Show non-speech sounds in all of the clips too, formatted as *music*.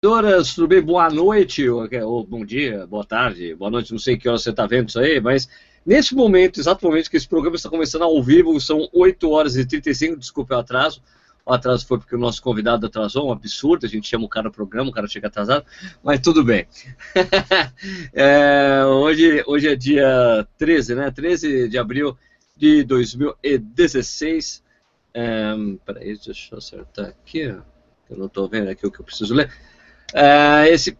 Doras, tudo bem? Boa noite, ou, ou, bom dia, boa tarde, boa noite, não sei que hora você está vendo isso aí, mas nesse momento, exatamente que esse programa está começando ao vivo, são 8 horas e 35, desculpe o atraso, o atraso foi porque o nosso convidado atrasou, um absurdo, a gente chama o cara no programa, o cara chega atrasado, mas tudo bem. *laughs* é, hoje, hoje é dia 13, né, 13 de abril de 2016, é, peraí, deixa eu acertar aqui, eu não estou vendo aqui o que eu preciso ler. Uh, esse,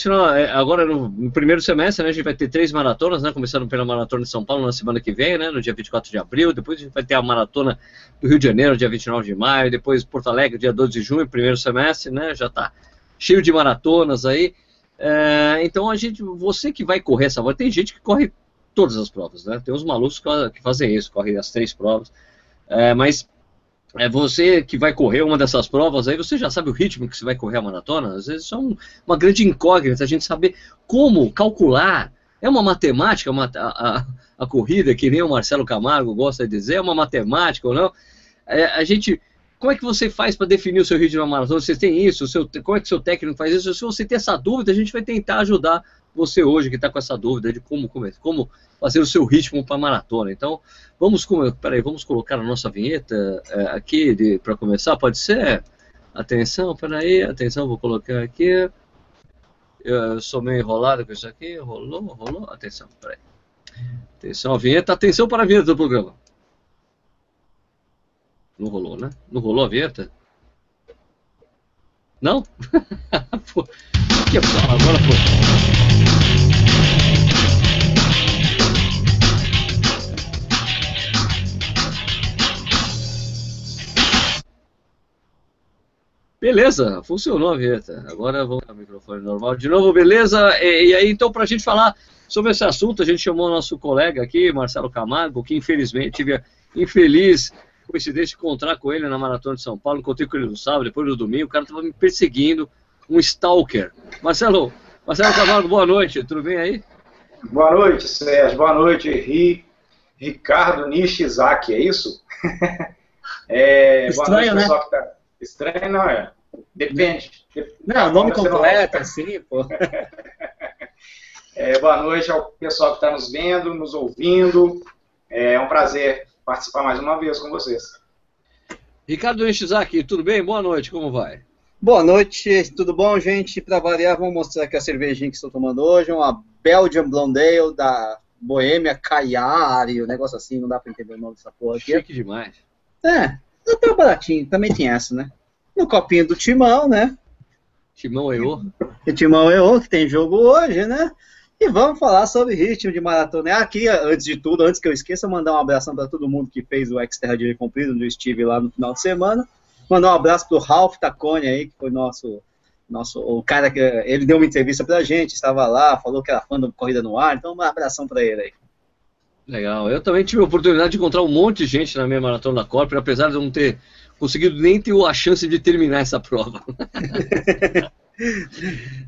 final, é, agora no, no, primeiro semestre, né, a gente vai ter três maratonas, né, começando pela maratona de São Paulo na semana que vem, né, no dia 24 de abril, depois a gente vai ter a maratona do Rio de Janeiro, dia 29 de maio, depois Porto Alegre, dia 12 de junho, primeiro semestre, né, já está cheio de maratonas aí. Uh, então a gente, você que vai correr essa volta, tem gente que corre todas as provas, né, tem uns malucos que, fazem isso, correm as três provas, mas é você que vai correr uma dessas provas, aí você já sabe o ritmo que você vai correr a maratona. Às vezes é um, uma grande incógnita a gente saber como calcular. É uma matemática uma, a, a, a, corrida, que nem o Marcelo Camargo gosta de dizer, é uma matemática ou não. É, a gente, como é que você faz para definir o seu ritmo na maratona? Você tem isso? Seu, como é que seu técnico faz isso? Se você tem essa dúvida, a gente vai tentar ajudar você hoje que está com essa dúvida de como, como, fazer o seu ritmo para maratona. Então, vamos, peraí, vamos colocar a nossa vinheta é, aqui para começar, pode ser? Atenção, peraí, atenção, vou colocar aqui. Eu sou meio enrolado com isso aqui, rolou, rolou, atenção, peraí. Atenção, a vinheta, atenção para a vinheta do programa. Não rolou, né? Não rolou a vinheta? Não? *laughs* Que agora foi. Beleza, funcionou a vinheta. Agora vamos ao microfone normal de novo, beleza? E, e aí, então, para a gente falar sobre esse assunto, a gente chamou nosso colega aqui, Marcelo Camargo, que infelizmente tive a infeliz coincidência de encontrar com ele na Maratona de São Paulo. Encontrei com ele no sábado, depois no domingo, o cara estava me perseguindo, um stalker. Marcelo, Marcelo Camargo, boa noite, tudo bem aí? Boa noite, Sérgio, boa noite, Ri, Ricardo Nishizaki, é isso? *laughs* é, Estranho, boa noite, né? Tá... Estranho não é. Depende. Não, nome completo, assim, pô. *laughs* É, boa noite ao pessoal que está nos vendo, nos ouvindo. É um prazer participar mais uma vez com vocês. Ricardo Nishizaki, tudo bem? Boa noite, como vai? Boa noite, tudo bom, gente? Para variar, vamos mostrar aqui a cervejinha que estou tomando hoje, uma Belgian Blonde Ale da Boêmia Caiari, um negócio assim, não dá para entender o nome dessa porra aqui. Chique demais. É, até baratinho, também tem essa, né? No copinho do Timão, né? Timão EO. E Timão EO, que tem jogo hoje, né? E vamos falar sobre ritmo de maratona. Aqui, antes de tudo, antes que eu esqueça, mandar um abração para todo mundo que fez o X-Terra de Cumprido, onde eu estive lá no final de semana. Mandar um abraço pro Ralph Tacone aí, que foi nosso, nosso o cara que ele deu uma entrevista pra gente, estava lá, falou que era fã do Corrida no Ar, então um abração para ele aí. Legal. Eu também tive a oportunidade de encontrar um monte de gente na minha maratona da Corp, apesar de eu não ter conseguido nem ter a chance de terminar essa prova. *laughs*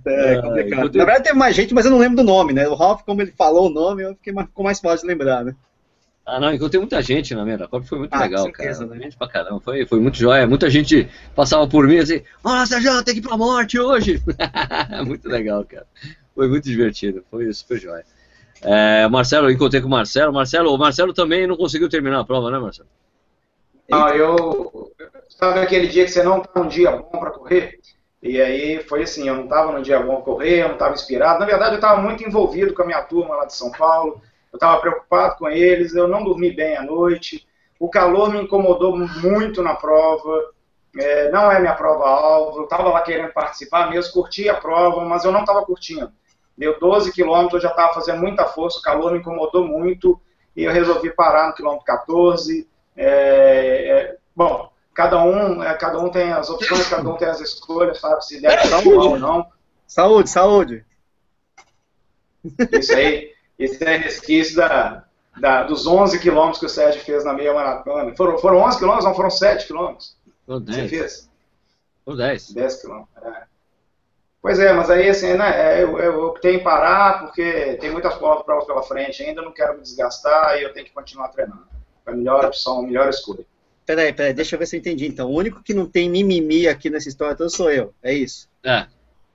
é, complicado. Na verdade teve mais gente, mas eu não lembro do nome, né? O Ralph, como ele falou o nome, eu fiquei ficou mais fácil de lembrar, né? Ah, não, encontrei muita gente na minha da Copa, foi muito ah, legal, certeza, cara. Né? Gente pra caramba, foi, foi muito jóia. Muita gente passava por mim assim, ó, Sérgio, tem que ir pra morte hoje. *laughs* muito legal, cara. Foi muito divertido, foi super jóia. É, Marcelo, eu encontrei com o Marcelo. Marcelo, o Marcelo também não conseguiu terminar a prova, né, Marcelo? Não, eu. Sabe aquele dia que você não tá um dia bom para correr? E aí foi assim, eu não estava no dia bom correr, eu não estava inspirado. Na verdade, eu estava muito envolvido com a minha turma lá de São Paulo. Eu estava preocupado com eles, eu não dormi bem à noite. O calor me incomodou muito na prova. É, não é minha prova-alvo. Eu estava lá querendo participar mesmo, curti a prova, mas eu não estava curtindo. Deu 12 quilômetros, eu já estava fazendo muita força, o calor me incomodou muito e eu resolvi parar no quilômetro 14. É, é, bom, cada um, é, cada um tem as opções, cada um tem as escolhas, sabe? Se deve estar ou não. Saúde, saúde. Isso aí, esse é resquício da, da, dos 11 quilômetros que o Sérgio fez na meia maratona. Foram, foram 11 quilômetros, não foram 7 quilômetros? Foram 10. Você fez? Foram 10. 10 quilômetros, é. Pois é, mas aí assim, né, eu, eu optei em parar porque tem muitas provas pela frente ainda, não quero me desgastar e eu tenho que continuar treinando. É a melhor opção, a melhor escolha. Peraí, peraí, deixa eu ver se eu entendi. Então, o único que não tem mimimi aqui nessa história toda sou eu, é isso? É.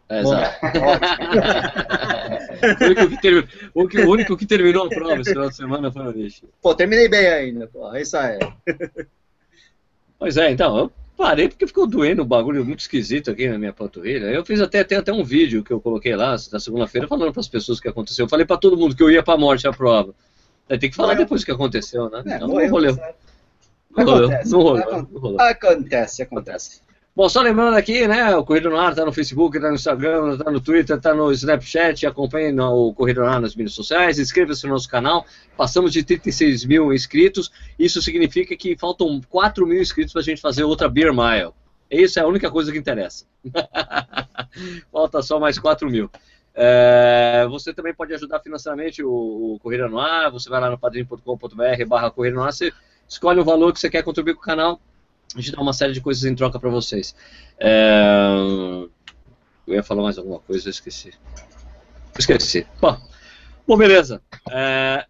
É, exato. *laughs* o, único que terminou, o, único que terminou a prova esse final de semana foi o Nishi. Pô, terminei bem ainda, pô. Isso aí. Pois é, então, eu parei porque ficou doendo um bagulho muito esquisito aqui na minha panturrilha. Eu fiz até, tem até um vídeo que eu coloquei lá na segunda-feira falando para as pessoas o que aconteceu. Eu falei para todo mundo que eu ia para a morte a prova. Aí tem que falar morreu. depois o que aconteceu, né? É, não, não rolou. Não rolou, não rolou. Acontece, acontece. Bom, só lembrando aqui, né, o Corrida no Ar está no Facebook, está no Instagram, está no Twitter, está no Snapchat, acompanhe o Corrida no Ar nas mídias sociais, inscreva-se no nosso canal, passamos de 36 mil inscritos, isso significa que faltam 4 mil inscritos para a gente fazer outra Beer Mile. Isso é a única coisa que interessa. *laughs* Falta só mais 4 mil. É, você também pode ajudar financeiramente o, o Corrida no Ar, você vai lá no padrinho.com.br barra Corrida no Ar, você escolhe o valor que você quer contribuir com o canal, a gente dá uma série de coisas em troca para vocês. É... Eu ia falar mais alguma coisa, eu esqueci. Esqueci. Bom, bom beleza. É...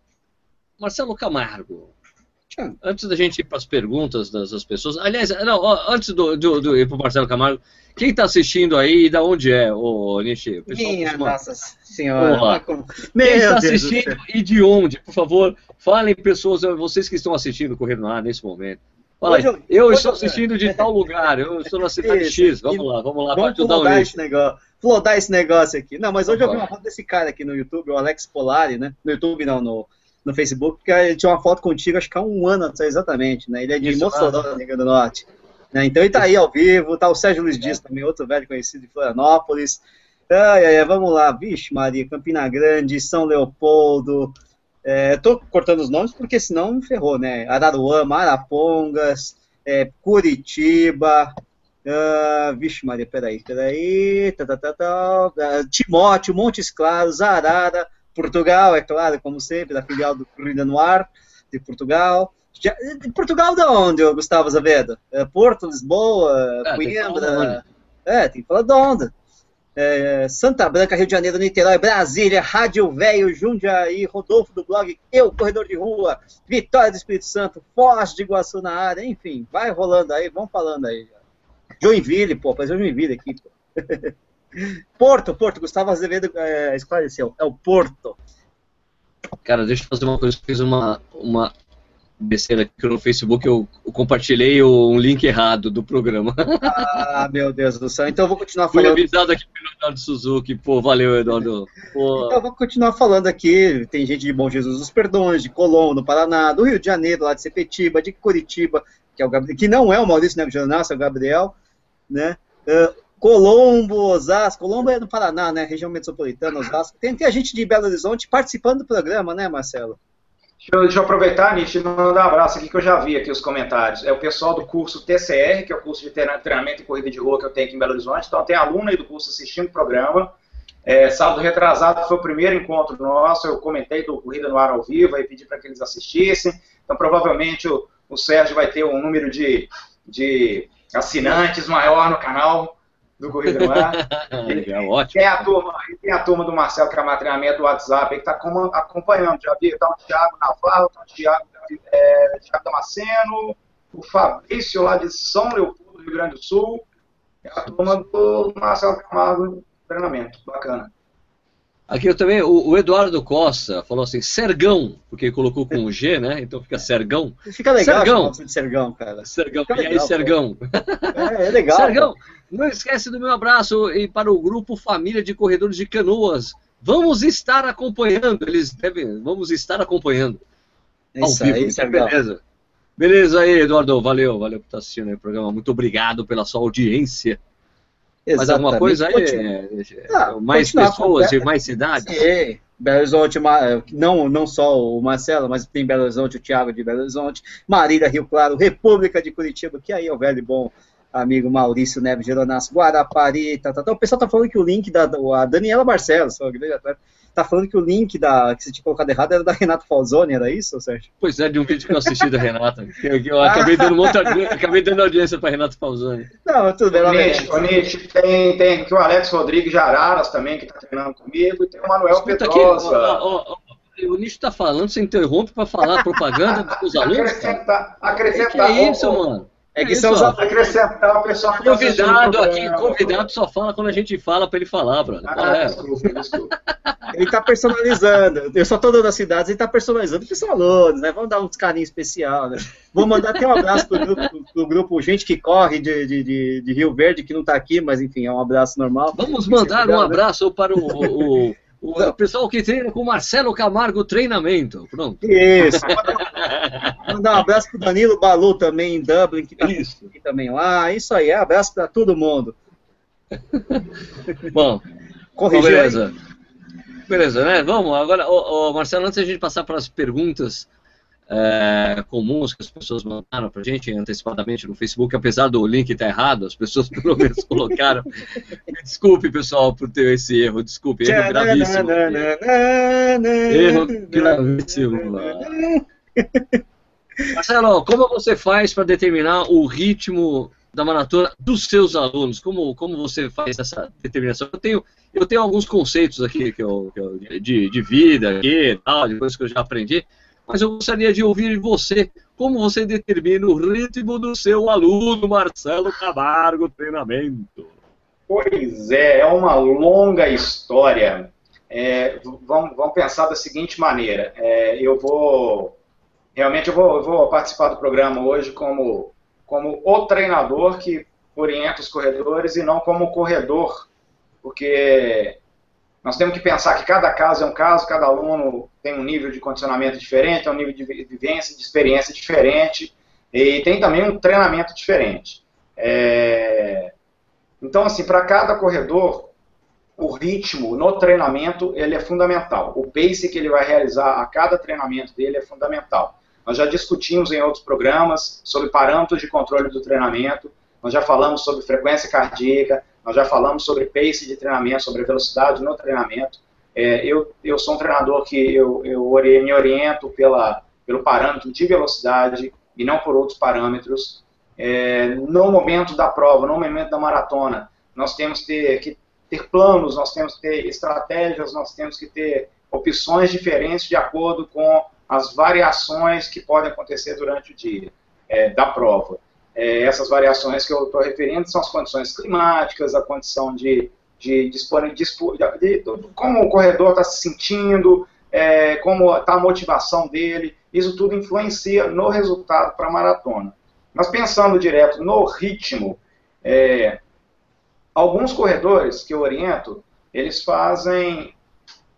Marcelo Camargo. Antes da gente ir para as perguntas das, das, pessoas. Aliás, não, antes do, do, do ir para o Marcelo Camargo, quem está assistindo aí e da onde é, o Nishi? Minha nossa senhora. Quem está assistindo e de onde? Por favor, falem pessoas, vocês que estão assistindo Correndo lá nesse momento. Aí, eu, eu estou assistindo de tal lugar, eu estou na cidade Isso, X, vamos lá, vamos lá, vamos flodar esse negócio, flodar esse negócio aqui. Não, mas hoje eu vi uma foto desse cara aqui no YouTube, o Alex Polari, né? No YouTube não, no, no Facebook, porque ele tinha uma foto contigo, acho que há um ano atrás exatamente, né? Ele é de Isso, Mossoró, ah. Rio do Norte. Né? Então ele tá aí ao vivo, tá o Sérgio Luiz Dias também, outro velho conhecido de Florianópolis. Ai, ai, ai, vamos lá, vixe Maria, Campina Grande, São Leopoldo, é, tô cortando os nomes porque senão ferrou, né? Araruama, Marapongas, é, Curitiba, uh, vixe Maria, peraí, peraí, tá, tá, tá, tá, uh, Timóteo, Montes Claros, Arara, Portugal, é claro, como sempre, da filial do Corrida no Ar, de Portugal. Já, de Portugal de onde, Gustavo Azevedo? É, Porto, Lisboa, é, Coimbra? É, tem que falar de onde é, Santa Branca, Rio de Janeiro, Niterói, Brasília, Rádio Velho, Jundiaí, Rodolfo do blog Eu, Corredor de Rua, Vitória do Espírito Santo, Foz de Iguaçu na área, enfim, vai rolando aí, vamos falando aí. Joinville, pô, fazer Joinville aqui, pô. *laughs* Porto, Porto, Gustavo Azevedo é, esclareceu, é o Porto. Cara, deixa eu fazer uma coisa, eu fiz uma, uma besteira aqui no Facebook, eu, compartilhei um link errado do programa. Ah, meu Deus do céu. Então eu vou continuar falando. Fui avisado aqui pelo Eduardo Suzuki. Pô, valeu, Eduardo. Pô. Então eu vou continuar falando aqui. Tem gente de Bom Jesus dos Perdões, de Colombo, no Paraná, do Rio de Janeiro, lá de Sepetiba, de Curitiba, que, é o Gabriel, que não é o Maurício Neves Jornal, é o Gabriel, né? Uh, Colombo, Osasco, Colombo é no Paraná, né? Região metropolitana, Osasco. Tem, tem a gente de Belo Horizonte participando do programa, né, Marcelo? Deixa eu, deixa eu aproveitar, Nietzsche, e mandar um abraço aqui que eu já vi aqui os comentários. É o pessoal do curso TCR, que é o curso de treinamento e corrida de rua que eu tenho aqui em Belo Horizonte. Então tem aluno aí do curso assistindo o programa. É, sábado retrasado foi o primeiro encontro nosso, eu comentei do Corrida no Ar ao vivo e pedi para que eles assistissem. Então provavelmente o, o Sérgio vai ter um número de, de assinantes maior no canal do Corrida no Ar. *laughs* é ótimo. Tem a, turma, tem a turma do Marcelo Camatreinamento do WhatsApp que está acompanhando. Já vi, está o Thiago Navarro, está o Thiago, é, Thiago Damasceno, o Fabrício lá de São Leopoldo, Rio Grande do Sul. É a turma do Marcelo Camargo treinamento. Bacana. Aqui eu também, o, o, Eduardo Costa falou assim, Sergão, porque colocou com o G, né? Então fica Sergão. Fica legal Sergão. de Sergão, cara. Sergão, fica e legal, aí Sergão? É, é, legal. Sergão, não esquece do meu abraço e para o grupo Família de Corredores de Canoas. Vamos estar acompanhando, eles devem, vamos estar acompanhando. Isso vivo, aí, Sergão. Beleza. Beleza aí, Eduardo, valeu, valeu por estar assistindo aí o programa. Muito obrigado pela sua audiência. Mais alguma coisa aí? Ah, mais pessoas de mais cidades? Sim. Belo Horizonte, não, não só o Marcelo, mas tem Belo Horizonte, o Thiago de Belo Horizonte, Marília, Rio Claro, República de Curitiba, que aí é o velho e bom amigo Maurício Neves Geronasso, Guarapari, tá, tá, tá. o pessoal tá falando que o link da a Daniela Barcelos, tá falando que o link da, que você tinha colocado errado era da Renata Falzoni, era isso, Sérgio? Pois é, de um vídeo que eu assisti da Renata. Eu, eu acabei, dando muita, acabei dando audiência para Renata Falzoni. Não, tudo bem. Nietzsche, tem, tem aqui o Alex Rodrigues de Araras também, que está treinando comigo, e tem o Manuel Escuta Pedrosa. Aqui, ó, ó, o Nietzsche está falando, você interrompe para falar propaganda dos *laughs* alunos? Acrescentar, acrescentar. Que, que é isso, mano? É que são os acrescentar o pessoal que tá Convidado aqui, convidado só fala quando a gente fala para ele falar, brother. Ah, é? desculpa, desculpa. Ele está personalizando. Eu só estou dando as cidades, ele está personalizando para os alunos, né? Vamos dar uns carinhos especial, né? Vou mandar até um abraço pro grupo, pro grupo Gente que Corre de, de, de, de Rio Verde, que não está aqui, mas enfim, é um abraço normal. Vamos mandar um né? abraço para o, o, o pessoal que treina com Marcelo Camargo Treinamento. Pronto. Isso. Mandar um abraço pro Danilo Balu também em Dublin, que tá Isso. aqui também lá. Isso aí, abraço para todo mundo. Bom, Corrigiu beleza. Aí? Beleza, né? Vamos, agora, ô, ô, Marcelo, antes de a gente passar para as perguntas é, comuns que as pessoas mandaram para a gente antecipadamente no Facebook, apesar do link estar tá errado, as pessoas pelo menos colocaram. Desculpe, pessoal, por ter esse erro, desculpe, erro gravíssimo. erro gravíssimo. *laughs* Marcelo, como você faz para determinar o ritmo da maratona dos seus alunos? Como, como você faz essa determinação? Eu tenho, eu tenho alguns conceitos aqui que eu, que eu de, de vida, aqui, tal, de coisas que eu já aprendi, mas eu gostaria de ouvir de você como você determina o ritmo do seu aluno Marcelo Camargo Treinamento. Pois é, é uma longa história. É, vamos, vamos, pensar da seguinte maneira: é, eu vou realmente eu vou, eu vou, participar do programa hoje como, como o treinador que orienta os corredores e não como corredor, porque nós temos que pensar que cada caso é um caso, cada aluno tem um nível de condicionamento diferente, tem um nível de vivência, de experiência diferente, e tem também um treinamento diferente. É... Então, assim, para cada corredor, o ritmo no treinamento ele é fundamental. O pace que ele vai realizar a cada treinamento dele é fundamental. Nós já discutimos em outros programas sobre parâmetros de controle do treinamento, nós já falamos sobre frequência cardíaca, nós já falamos sobre pace de treinamento, sobre velocidade no treinamento. É, eu, eu sou um treinador que eu, eu me oriento pela, pelo parâmetro de velocidade e não por outros parâmetros. É, no momento da prova, no momento da maratona, nós temos ter, que ter planos, nós temos que ter estratégias, nós temos que ter opções diferentes de acordo com as variações que podem acontecer durante o dia é, da prova. É, essas variações que eu estou referindo são as condições climáticas, a condição de, de, de, de, como o corredor está se sentindo, é, como está a motivação dele, isso tudo influencia no resultado para a maratona. Mas pensando direto no ritmo, é, alguns corredores que eu oriento, eles fazem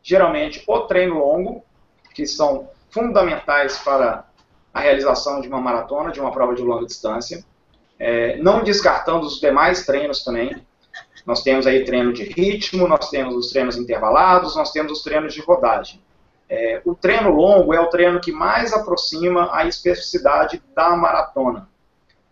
geralmente o treino longo, que são fundamentais para a realização de uma maratona, de uma prova de longa distância. É, não descartando os demais treinos também. Nós temos aí treino de ritmo, nós temos os treinos intervalados, nós temos os treinos de rodagem. É, o treino longo é o treino que mais aproxima a especificidade da maratona.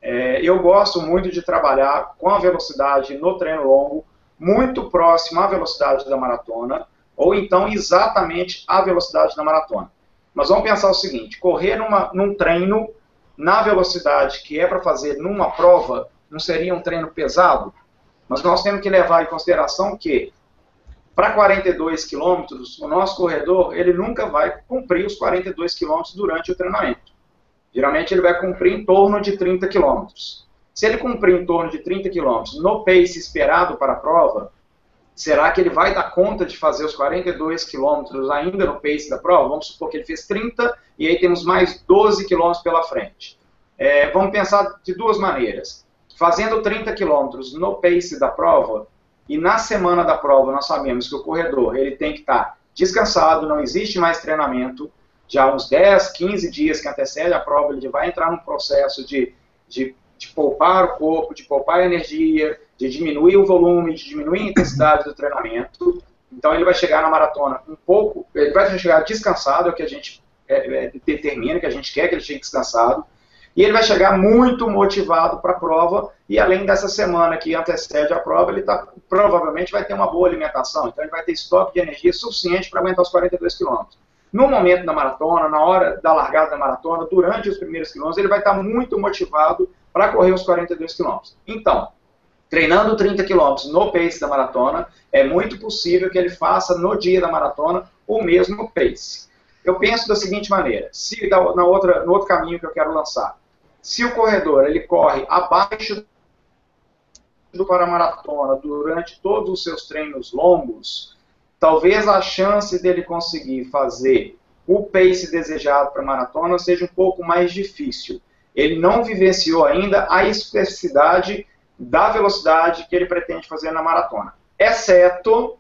É, eu gosto muito de trabalhar com a velocidade no treino longo, muito próximo à velocidade da maratona, ou então exatamente à velocidade da maratona. Mas vamos pensar o seguinte: correr numa, num treino na velocidade que é para fazer numa prova, não seria um treino pesado? Mas nós temos que levar em consideração que para 42 quilômetros, o nosso corredor ele nunca vai cumprir os 42 quilômetros durante o treinamento. Geralmente ele vai cumprir em torno de 30 quilômetros. Se ele cumprir em torno de 30 quilômetros no pace esperado para a prova, será que ele vai dar conta de fazer os 42 quilômetros ainda no pace da prova? Vamos supor que ele fez 30 e aí temos mais 12 quilômetros pela frente. É, vamos pensar de duas maneiras. Fazendo 30 quilômetros no pace da prova, e na semana da prova nós sabemos que o corredor ele tem que estar descansado, não existe mais treinamento, já uns 10, 15 dias que antecede a prova, ele vai entrar num processo de, de, de poupar o corpo, de poupar energia, de diminuir o volume, de diminuir a intensidade do treinamento. Então ele vai chegar na maratona um pouco, ele vai chegar descansado, é o que a gente é, é, determina, que a gente quer que ele chegue descansado, e ele vai chegar muito motivado para a prova, e além dessa semana que antecede a prova, ele tá, provavelmente vai ter uma boa alimentação, então ele vai ter estoque de energia suficiente para aguentar os 42 quilômetros. No momento da maratona, na hora da largada da maratona, durante os primeiros quilômetros, ele vai estar muito motivado para correr os 42 quilômetros. Então, treinando 30 quilômetros no pace da maratona, é muito possível que ele faça no dia da maratona o mesmo pace. Eu penso da seguinte maneira, se na outra, no outro caminho que eu quero lançar, Se o corredor ele corre abaixo do para-maratona durante todos os seus treinos longos, talvez a chance dele conseguir fazer o pace desejado para a maratona seja um pouco mais difícil. Ele não vivenciou ainda a especificidade da velocidade que ele pretende fazer na maratona, exceto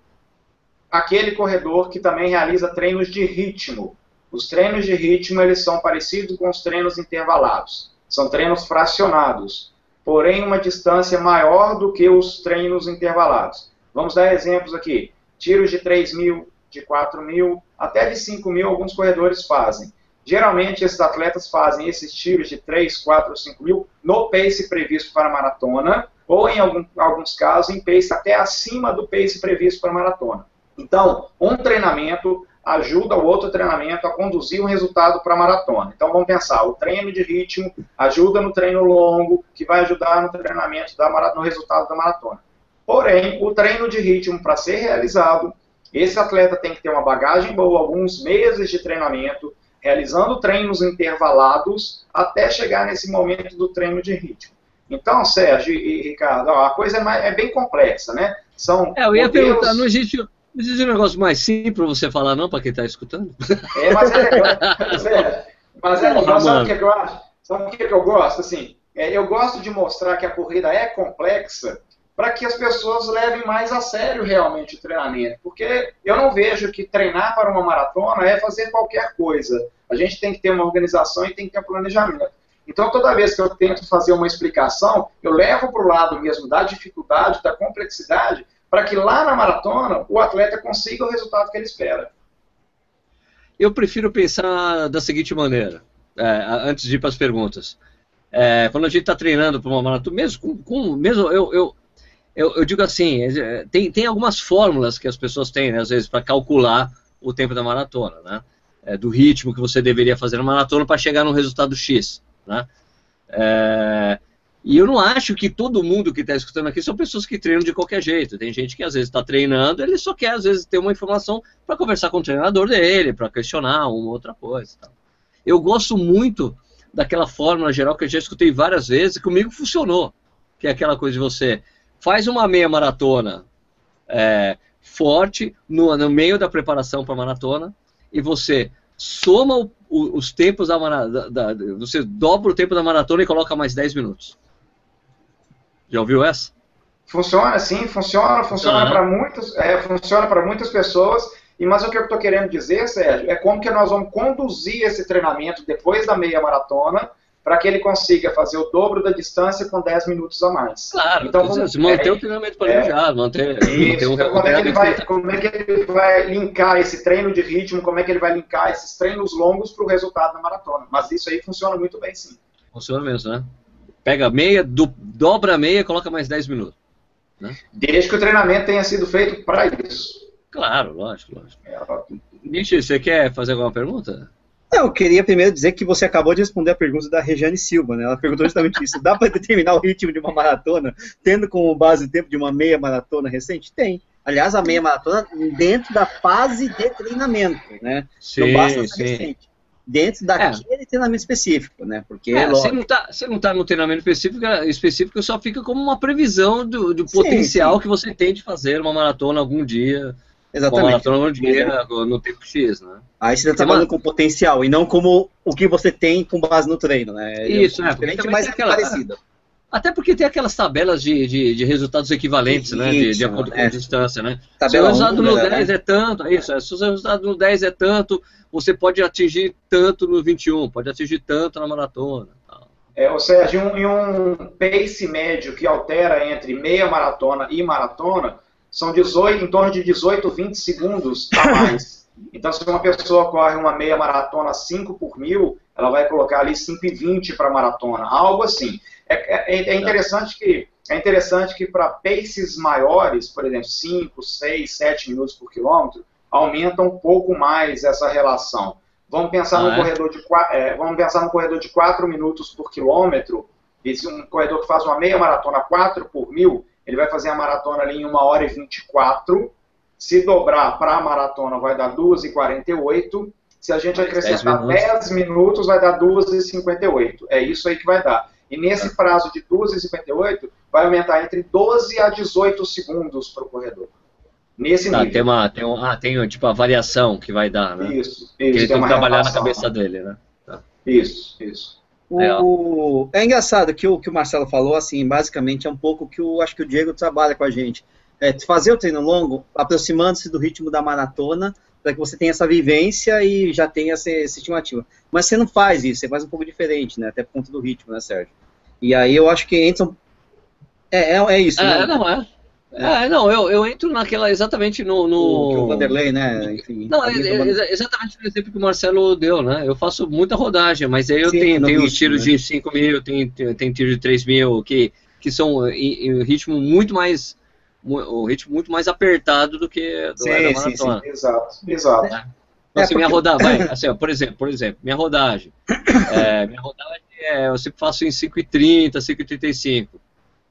aquele corredor que também realiza treinos de ritmo. Os treinos de ritmo eles são parecidos com os treinos intervalados. São treinos fracionados, porém uma distância maior do que os treinos intervalados. Vamos dar exemplos aqui. Tiros de 3 mil, de 4 mil, até de 5 mil alguns corredores fazem. Geralmente esses atletas fazem esses tiros de 3, 4, 5 mil no pace previsto para maratona, ou em algum, alguns casos em pace até acima do pace previsto para maratona. Então, um treinamento ajuda o outro treinamento a conduzir um resultado para a maratona. Então vamos pensar, o treino de ritmo ajuda no treino longo, que vai ajudar no treinamento da no resultado da maratona. Porém, o treino de ritmo para ser realizado, esse atleta tem que ter uma bagagem boa, alguns meses de treinamento, realizando treinos intervalados até chegar nesse momento do treino de ritmo. Então, Sérgio e Ricardo, a coisa é, mais, é bem complexa, né? São é, eu ia modelos... perguntar, não existe, não existe um negócio mais simples para você falar não, para quem está escutando? É, mas é legal. mas é *laughs* legal. Sabe o que, é que eu acho? Sabe o que, é eu gosto? Assim, é, eu gosto de mostrar que a corrida é complexa para que as pessoas levem mais a sério realmente o treinamento. Porque eu não vejo que treinar para uma maratona é fazer qualquer coisa. A gente tem que ter uma organização e tem que ter um planejamento. Então, toda vez que eu tento fazer uma explicação, eu levo para o lado mesmo da dificuldade, da complexidade, para que lá na maratona o atleta consiga o resultado que ele espera. Eu prefiro pensar da seguinte maneira, é, antes de ir para as perguntas. É, quando a gente está treinando para uma maratona, mesmo com, com mesmo eu, eu eu, eu digo assim, é, tem, tem algumas fórmulas que as pessoas têm, né, às vezes, para calcular o tempo da maratona, né? É, do ritmo que você deveria fazer na maratona para chegar no resultado X, né? É, e eu não acho que todo mundo que está escutando aqui são pessoas que treinam de qualquer jeito. Tem gente que às vezes está treinando, ele só quer às vezes ter uma informação para conversar com o treinador dele, para questionar uma outra coisa. Eu gosto muito daquela fórmula geral que eu já escutei várias vezes e comigo funcionou, que é aquela coisa de você faz uma meia maratona é, forte no, no, meio da preparação para a maratona e você soma o, o, os tempos da maratona, você dobra o tempo da maratona e coloca mais 10 minutos. Já ouviu essa? Funciona, sim, funciona, funciona para muitas, é, funciona para muitas pessoas. E mas o que eu estou querendo dizer, Sérgio, é como que nós vamos conduzir esse treinamento depois da meia maratona para que ele consiga fazer o dobro da distância com 10 minutos a mais. Claro, então, vamos, manter é, o treinamento planejado, é, manter, isso, manter um então, como, é que ele vai, como é que ele vai linkar esse treino de ritmo, como é que ele vai linkar esses treinos longos para o resultado da maratona. Mas isso aí funciona muito bem, sim. Funciona mesmo, né? Pega meia, do, dobra a meia coloca mais 10 minutos. Né? Desde que o treinamento tenha sido feito para isso. Claro, lógico, lógico. É, Nietzsche, você quer fazer alguma pergunta? Eu queria primeiro dizer que você acabou de responder a pergunta da Regiane Silva, né? Ela perguntou justamente isso. Dá para determinar o ritmo de uma maratona tendo como base o tempo de uma meia maratona recente? Tem. Aliás, a meia maratona dentro da fase de treinamento, né? Sim, Não basta ser recente. Dentro daquele é. treinamento específico, né? Porque é, você não está tá no treinamento específico, específico, só fica como uma previsão do, do potencial sim, sim. que você tem de fazer uma maratona algum dia. Exatamente. Uma maratona dia no tempo X, né? Aí você está trabalhando com potencial e não como o que você tem com base no treino, né? Isso, é, diferente, mas é aquela, parecida. Até porque tem aquelas tabelas de, de, de resultados equivalentes, isso, né? De, de acordo com a distância, né? Tabela se o resultado no 10 né? é tanto, é isso, se o resultado no 10 é tanto, você pode atingir tanto no 21, pode atingir tanto na maratona. É, ou seja, em um, em um pace médio que altera entre meia maratona e maratona, são 18, em torno de 18, 20 segundos a mais. *laughs* Então, se uma pessoa corre uma meia maratona 5 por mil, ela vai colocar ali 5,20 para maratona, algo assim. É, é, é, interessante que é interessante que para paces maiores, por exemplo, 5, 6, 7 minutos por quilômetro, aumenta um pouco mais essa relação. Vamos pensar, ah, no, é? corredor de, é, vamos pensar no corredor de 4 minutos por quilômetro, um corredor que faz uma meia maratona 4 por mil, ele vai fazer a maratona ali em 1 hora e 24. Se dobrar para a maratona vai dar 2 e 48. Se a gente acrescentar 10 minutos. 10 minutos, vai dar 2,58. É isso aí que vai dar. E nesse prazo de 2,58, vai aumentar entre 12 a 18 segundos para o corredor. Nesse tá, nível. Tem, uma, tem, um, ah, tem tipo a variação que vai dar, né? Isso, isso. Que ele tem, que trabalhar relação, na cabeça dele, né? Tá. Isso, isso. O... É engraçado que o que o Marcelo falou, assim, basicamente é um pouco que o acho que o Diego trabalha com a gente. É fazer o treino longo, aproximando-se do ritmo da maratona, para que você tenha essa vivência e já tenha essa, essa estimativa. Mas você não faz isso, você faz um pouco diferente, né? Até por conta do ritmo, né, Sérgio? E aí eu acho que entra. É, é, é isso. É, né? não é. É, não, eu, eu entro naquela exatamente no. no... O, o Vanderlei, né? Enfim, não, é, é, exatamente no exemplo que o Marcelo deu, né? Eu faço muita rodagem, mas aí eu Sim, tenho, tenho tiros né? de 5 mil, tem, tem tiro de 3 mil, que, que são em, em ritmo muito mais. O ritmo muito mais apertado do que do sim, da maratona. Sim, sim, exato, exato. É. Então, é, assim, porque... minha rodagem, vai, assim, ó, por exemplo, por exemplo, minha rodagem. *coughs* É, minha rodagem é, eu sempre faço em 5,30, 5,35.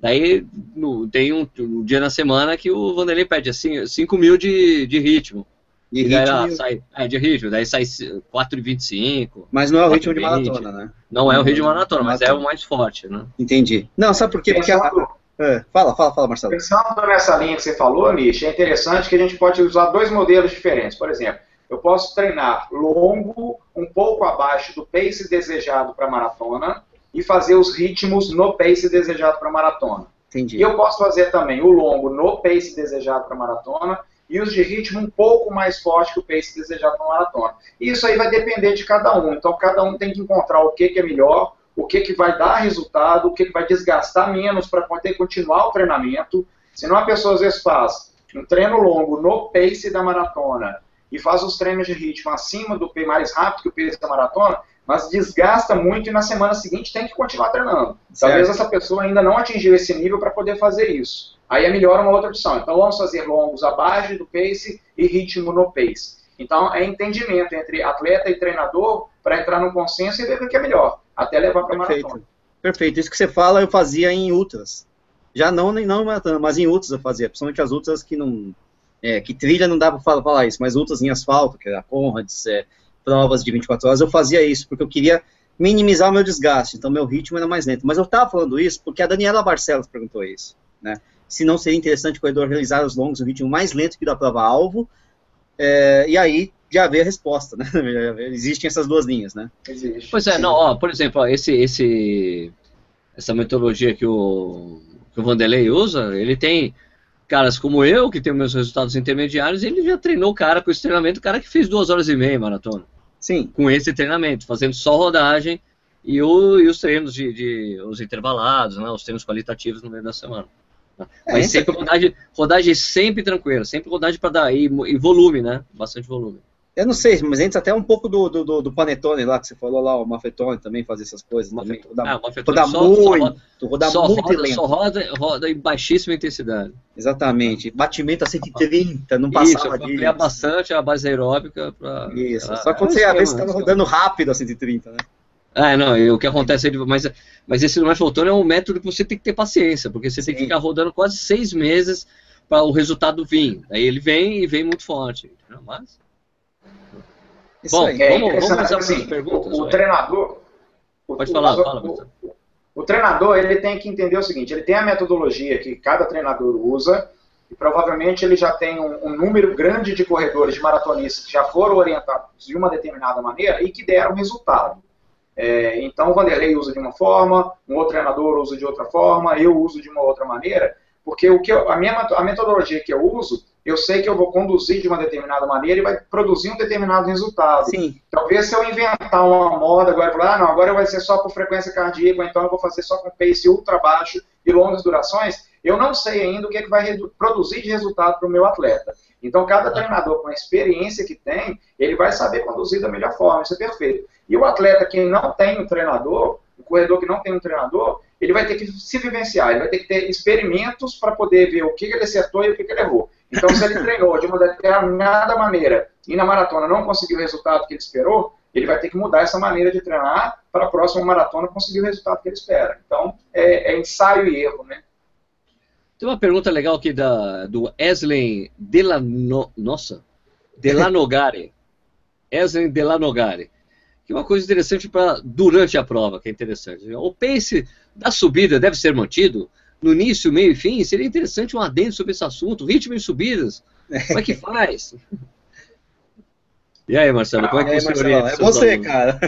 Daí no, tem um, um, dia na semana que o Vanderlei pede assim, 5 mil de, de ritmo. De ritmo? Daí, sai, é, de ritmo, daí sai 4,25. Mas não é o ritmo de maratona, né? Não é o ritmo de maratona, mas é o mais forte, né? Entendi. Não, sabe por quê? Porque a... é, fala, fala, fala, Marcelo. Pensando nessa linha que você falou, Nish, é interessante que a gente pode usar dois modelos diferentes. Por exemplo, eu posso treinar longo, um pouco abaixo do pace desejado para maratona, e fazer os ritmos no pace desejado para maratona. Entendi. E eu posso fazer também o longo no pace desejado para maratona e os de ritmo um pouco mais forte que o pace desejado para maratona. Isso aí vai depender de cada um. Então cada um tem que encontrar o que, que é melhor, o que, que vai dar resultado, o que, que vai desgastar menos para poder continuar o treinamento. Senão a pessoa às vezes faz um treino longo no pace da maratona e faz os treinos de ritmo acima do pace mais rápido que o pace da maratona, mas desgasta muito e na semana seguinte tem que continuar treinando. Talvez essa pessoa ainda não atingiu esse nível para poder fazer isso. Aí é melhor uma outra opção. Então vamos fazer longos abaixo do pace e ritmo no pace. Então é entendimento entre atleta e treinador para entrar no consenso e ver o que é melhor, até levar para maratona. Perfeito. Isso que você fala eu fazia em ultras. Já não nem não maratona, mas em ultras eu fazia, principalmente as ultras que não é, que trilha não dá para falar, falar, isso, mas ultras em asfalto, que era Conrads, é, provas de 24 horas, eu fazia isso, porque eu queria minimizar o meu desgaste, então meu ritmo era mais lento. Mas eu estava falando isso porque a Daniela Barcelos perguntou isso, né? Se não seria interessante o corredor realizar os longos no ritmo mais lento que da prova-alvo, é, e aí já veio a resposta, né? *laughs* Existem essas duas linhas, né? Existe. Pois é, Sim. não, ó, por exemplo, ó, esse, esse, essa metodologia que o, que o Vanderlei usa, ele tem caras como eu, que tem meus resultados intermediários, ele já treinou o cara com esse treinamento, o cara que fez duas horas e meia maratona. Sim. Com esse treinamento, fazendo só rodagem e, o, e os treinos de, de, os intervalados, né, os treinos qualitativos no meio da semana. É, Mas sempre é... rodagem, rodagem sempre tranquila, sempre rodagem para dar e, e, volume, né? Bastante volume. Eu não sei, mas antes até um pouco do, do, do, Panetone lá, que você falou lá, o Mafetone também fazer essas coisas. Mafetone, também, roda, ah, roda só, muito, roda só muito roda, lento. Só roda, roda em baixíssima intensidade. Exatamente. Batimento a 130, não passava Isso, disso. bastante a base aeróbica para... Isso, só quando você ia ver, você estava rodando rápido a 130, né? É, não, e o que acontece é, mas, mas esse Mafetone é um método que você tem que ter paciência, porque você Sim. tem que ficar rodando quase seis meses para o resultado vir. Aí ele vem e vem muito forte. Mas... Isso Bom, aí. vamos, é vamos assim, perguntas. O, o treinador. Pode o, falar, o, fala. O, o treinador ele tem que entender o seguinte: ele tem a metodologia que cada treinador usa e provavelmente ele já tem um, um, número grande de corredores, de maratonistas que já foram orientados de uma determinada maneira e que deram resultado. É, então o Vanderlei usa de uma forma, um outro treinador usa de outra forma, eu uso de uma outra maneira, porque o que eu, a minha a metodologia que eu uso eu sei que eu vou conduzir de uma determinada maneira e vai produzir um determinado resultado. Sim. Talvez se eu inventar uma moda agora, falar, ah, não, agora vai ser só por frequência cardíaca, então eu vou fazer só com pace ultra baixo e longas durações, eu não sei ainda o que, é que vai produzir de resultado para o meu atleta. Então, cada treinador, com a experiência que tem, ele vai saber conduzir da melhor forma, isso é perfeito. E o atleta que não tem um treinador, o corredor que não tem um treinador, ele vai ter que se vivenciar, ele vai ter que ter experimentos para poder ver o que ele acertou e o que ele errou. Então, se ele *laughs* treinou de uma determinada maneira e na maratona não conseguiu o resultado que ele esperou, ele vai ter que mudar essa maneira de treinar para a próxima maratona conseguir o resultado que ele espera. Então, é, é ensaio e erro, né? Tem uma pergunta legal aqui da, do Eslen Delano, nossa, Delanogari. *laughs* Eslen Delanogari. Que é uma coisa interessante para durante a prova, que é interessante. O pace da subida deve ser mantido no início, meio e fim. Seria interessante um adendo sobre esse assunto. Ritmo em subidas. Como é que faz? E aí, Marcelo, como é que aí, você Marcelo, É você, alunos? cara.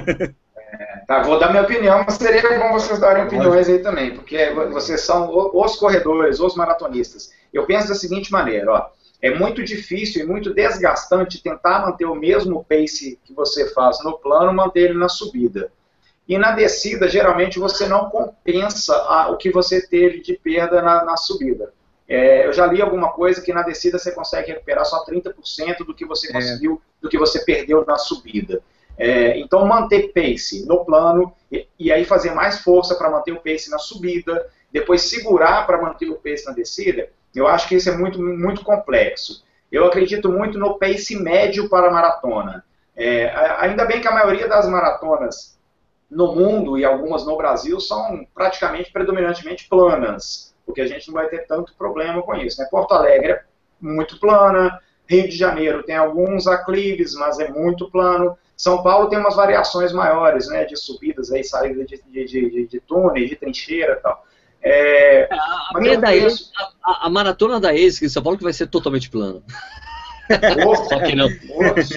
É, tá, vou dar minha opinião, mas seria bom vocês darem opiniões aí também, porque vocês são os corredores, os maratonistas. Eu penso da seguinte maneira, ó, é muito difícil e muito desgastante tentar manter o mesmo pace que você faz no plano, manter ele na subida. E na descida, geralmente, você não compensa a, o que você teve de perda na, na subida. É, eu já li alguma coisa que na descida você consegue recuperar só 30% do que você é. conseguiu, do que você perdeu na subida. É, então, manter pace no plano e, e aí fazer mais força para manter o pace na subida, depois segurar para manter o pace na descida, eu acho que isso é muito, muito complexo. Eu acredito muito no pace médio para a maratona. É, ainda bem que a maioria das maratonas no mundo e algumas no Brasil são praticamente predominantemente planas, porque a gente não vai ter tanto problema com isso. Né? Porto Alegre é muito plana, Rio de Janeiro tem alguns aclives, mas é muito plano. São Paulo tem umas variações maiores, né, de subidas aí, saída de, de, de, de túnel, de trincheira e tal. É, a, a, da penso... a, a, maratona da ASIC em São Paulo que vai ser totalmente plana. Só que não.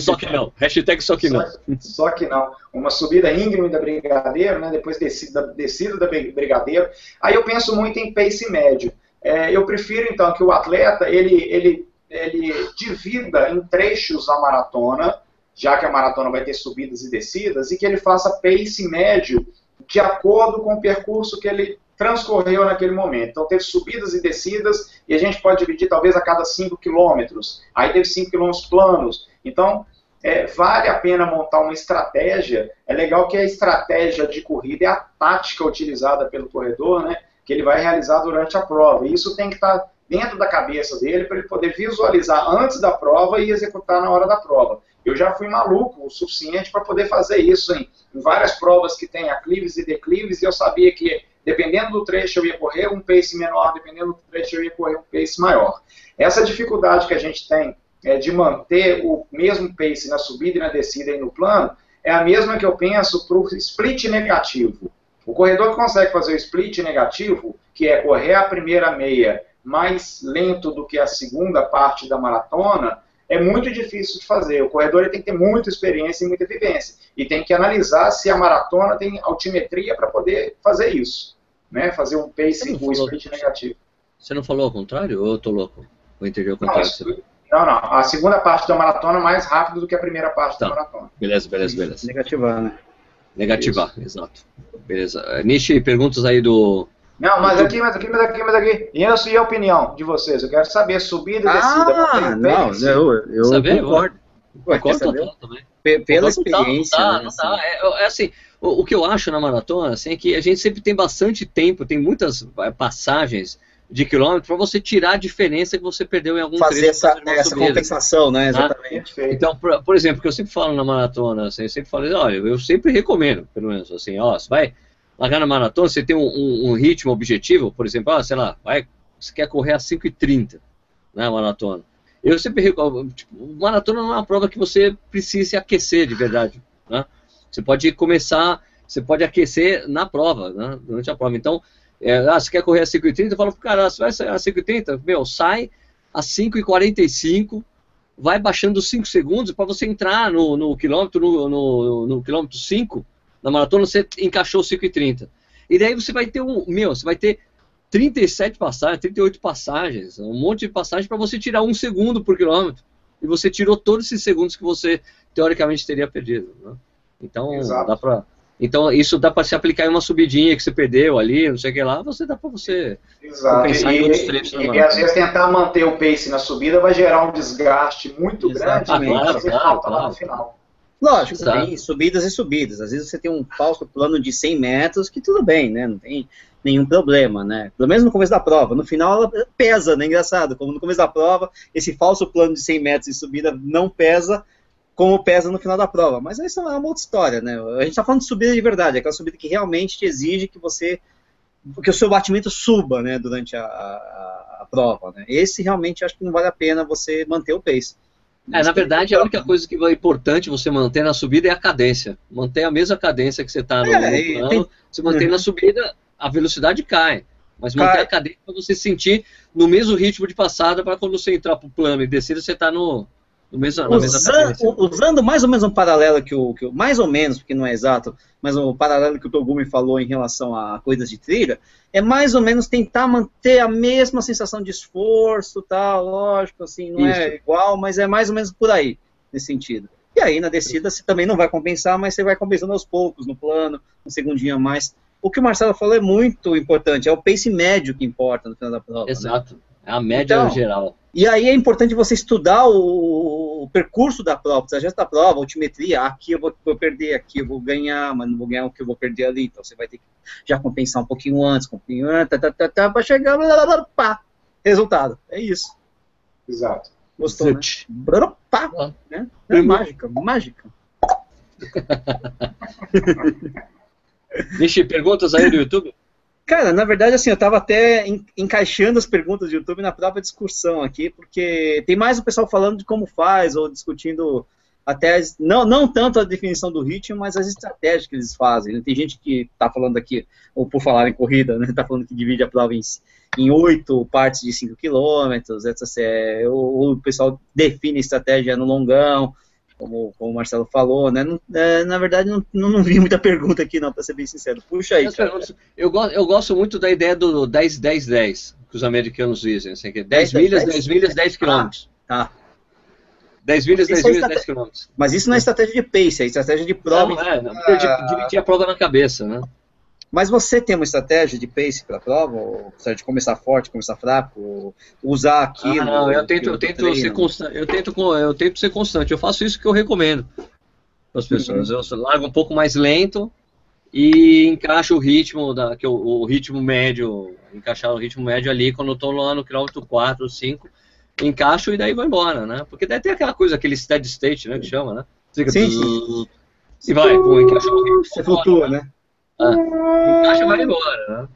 só que não. Hashtag só que não. Só, só, que não. Uma subida íngreme da Brigadeiro, né, depois descida, descida da Brigadeiro. Aí eu penso muito em pace médio. É, eu prefiro, então, que o atleta ele, ele, ele divida em trechos a maratona, já que a maratona vai ter subidas e descidas, e que ele faça pace médio de acordo com o percurso que ele transcorreu naquele momento. Então teve subidas e descidas, e a gente pode dividir talvez a cada 5 quilômetros. Aí teve 5 quilômetros planos. Então, é, vale a pena montar uma estratégia. É legal que a estratégia de corrida é a tática utilizada pelo corredor, né? Que ele vai realizar durante a prova. E isso tem que estar dentro da cabeça dele para ele poder visualizar antes da prova e executar na hora da prova. Eu já fui maluco o suficiente para poder fazer isso em, em várias provas que tem aclives e declives, e eu sabia que Dependendo do trecho eu ia correr um pace menor, dependendo do trecho eu ia correr um pace maior. Essa dificuldade que a gente tem é, de manter o mesmo pace na subida e na descida e no plano é a mesma que eu penso para o split negativo. O corredor que consegue fazer o split negativo, que é correr a primeira meia mais lento do que a segunda parte da maratona, é muito difícil de fazer. O corredor tem que ter muita experiência e muita vivência. E tem que analisar se a maratona tem altimetria para poder fazer isso. Né? Fazer um pace com sprint negativo. Você não falou ao contrário ou eu estou louco? Vou entender o contrário. Não, não, não. A segunda parte da maratona é mais rápido do que a primeira parte tá. da maratona. Beleza, beleza, beleza. Negativar, né? Negativar, isso. exato. Beleza. Nishi, perguntas aí do, não, mas aqui, mas aqui, mas aqui, mas aqui. E eu e a opinião de vocês? Eu quero saber subida e descida. Ah, não, eu, eu saber, concordo. Eu concordo total também. Pela experiência. Não dá, né, não dá. Assim. É, é, assim, o, o, que eu acho na maratona assim, é que a gente sempre tem bastante tempo, tem muitas é, passagens de quilômetro para você tirar a diferença que você perdeu em algum fazer trecho. Essa, fazer essa compensação, né? Tá? Exatamente. Então, por, por, exemplo, que eu sempre falo na maratona, assim, eu sempre falo, olha, eu sempre recomendo, pelo menos, assim, ó, você vai largar na maratona, você tem um, um, um, ritmo objetivo, por exemplo, ah, sei lá, vai, você quer correr a 5h30 na né, maratona. Eu sempre tipo, maratona não é uma prova que você precise aquecer de verdade. Né? Você pode começar, você pode aquecer na prova, né? durante a prova. Então, é, ah, você quer correr a 5h30, eu falo cara, você vai sair a 5h30? Meu, sai a 5h45, vai baixando 5 segundos para você entrar no, no quilômetro, no, no, no quilômetro 5, na maratona você encaixou 5,30. E daí você vai ter um, meu, você vai ter 37 passagens, 38 passagens, um monte de passagens para você tirar um segundo por quilômetro. E você tirou todos esses segundos que você teoricamente teria perdido. Né? Então, Exato. dá para então, isso dá para se aplicar em uma subidinha que você perdeu ali, não sei o que lá, você dá para você Exato. pensar e, em outros trechos. E, e, às vezes tentar manter o pace na subida vai gerar um desgaste muito grande ah, claro, claro, claro. no final. Lógico, Exato. tem subidas e subidas. Às vezes você tem um falso plano de 100 metros, que tudo bem, né? Não tem nenhum problema, né? Pelo menos no começo da prova. No final ela pesa, né? Engraçado, como no começo da prova, esse falso plano de 100 metros de subida não pesa como pesa no final da prova. Mas isso é uma outra história, né? A gente está falando de subida de verdade, aquela subida que realmente te exige que você que o seu batimento suba, né, durante a, a, a prova, né? Esse realmente acho que não vale a pena você manter o pace. É, na verdade, a única coisa que é importante você manter na subida é a cadência. Manter a mesma cadência que você está no, É, no plano, tem- você mantém Uhum. na subida, a velocidade cai. Mas manter Cai. a cadência para você sentir no mesmo ritmo de passada para quando você entrar pro plano e descer, você está no mesmo, Usando, mais ou menos um paralelo que o, que o- mais ou menos, porque não é exato, mas o paralelo que o Togumi falou em relação a coisas de trilha, é mais ou menos tentar manter a mesma sensação de esforço, tal, lógico, assim, não é Isso. igual, mas é mais ou menos por aí, nesse sentido. E aí na descida você também não vai compensar, mas você vai compensando aos poucos, no plano, um segundinho a mais. O que o Marcelo falou é muito importante, é o pace médio que importa no final da prova. né? Exato. É a média Então, geral. E aí é importante você estudar o, o percurso da prova, o trajeto da prova, a altimetria. Aqui eu vou, vou perder, aqui eu vou ganhar, mas não vou ganhar o que eu vou perder ali. Então você vai ter que já compensar um pouquinho antes, um antes, tá, tá, tá, tá, pra chegar, blá, blá, blá, pá. Resultado. É isso. Exato. Gostou, né? Zut. Brrr, Pá. Ah. Né? É mágica, mágica. *laughs* Deixe perguntas aí do YouTube? Cara, na verdade, assim, eu tava até en- encaixando as perguntas do YouTube na própria discussão aqui, porque tem mais o pessoal falando de como faz, ou discutindo até, as- não, não tanto a definição do ritmo, mas as estratégias que eles fazem. né? Tem gente que tá falando aqui, ou por falar em corrida, né, *laughs* tá falando que divide a prova em, em oito partes de 5 quilômetros, etc. Ou, ou o pessoal define estratégia no longão, como, como o Marcelo falou, né? Não- é, na verdade, não, não, não vi muita pergunta aqui, não, para ser bem sincero. Puxa aí, Eu, go- eu gosto muito da ideia do 10-10-10, que os americanos dizem. Assim, que é 10 10, 10, milhas, 10? 10 milhas, 10 quilômetros. Tá. 10 milhas, Isso 10 é milhas, estrate- 10 quilômetros. Mas isso não é estratégia de pace, é estratégia de prova. Não, é, não, porque de- dividir a prova na cabeça, né? Mas você tem uma estratégia de pace para a prova? Ou estratégia de começar forte, começar fraco? Ou usar aquilo? Ah, não, eu tento, eu tento ser constante. Eu tento, eu tento ser constante. Eu faço isso que eu recomendo para as pessoas. Eu largo um pouco mais lento e encaixo o ritmo da, que eu- o ritmo médio, encaixar o ritmo médio ali quando eu estou lá no quilômetro 4, 5, encaixo e daí vou embora, né? Porque daí tem aquela coisa, aquele steady state, né, que chama, né? Fica Sim, zzz, E vai, pô, encaixa o ritmo. Você flutua, né? Encaixa e vai embora, né?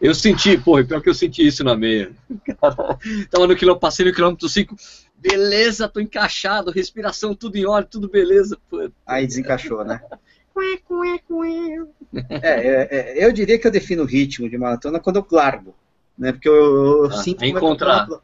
Eu senti, porra, pior que eu senti isso na meia. *laughs* Tava no quilômetro, passei no quilômetro 5, beleza, tô encaixado, respiração tudo em ordem, tudo beleza. Pô, Aí desencaixou, né? *laughs* É, é, é, eu diria que eu defino o ritmo de maratona quando eu largo, né? Porque eu, eu Ah, sinto é como que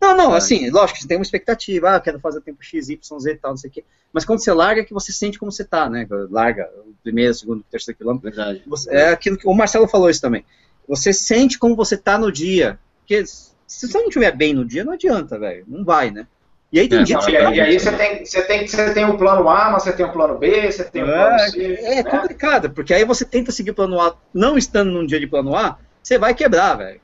Não, não, Ah. assim, lógico, você tem uma expectativa, ah, quero fazer tempo X, Y, Z e tal, não sei o quê. Mas quando você larga é que você sente como você tá, né? Larga o primeiro, segundo, terceiro quilômetro. verdade. Você- é aquilo que o Marcelo falou isso também. Você sente como você tá no dia. Porque se você não estiver bem no dia, não adianta, velho. Não vai, né? E aí tem É, dia que você E tá aí, e aí você, tem, você, tem, você tem o plano A, mas você tem o plano B, você tem o plano C. É, é né? complicado, porque aí você tenta seguir o plano A, não estando num dia de plano A, você vai quebrar, velho.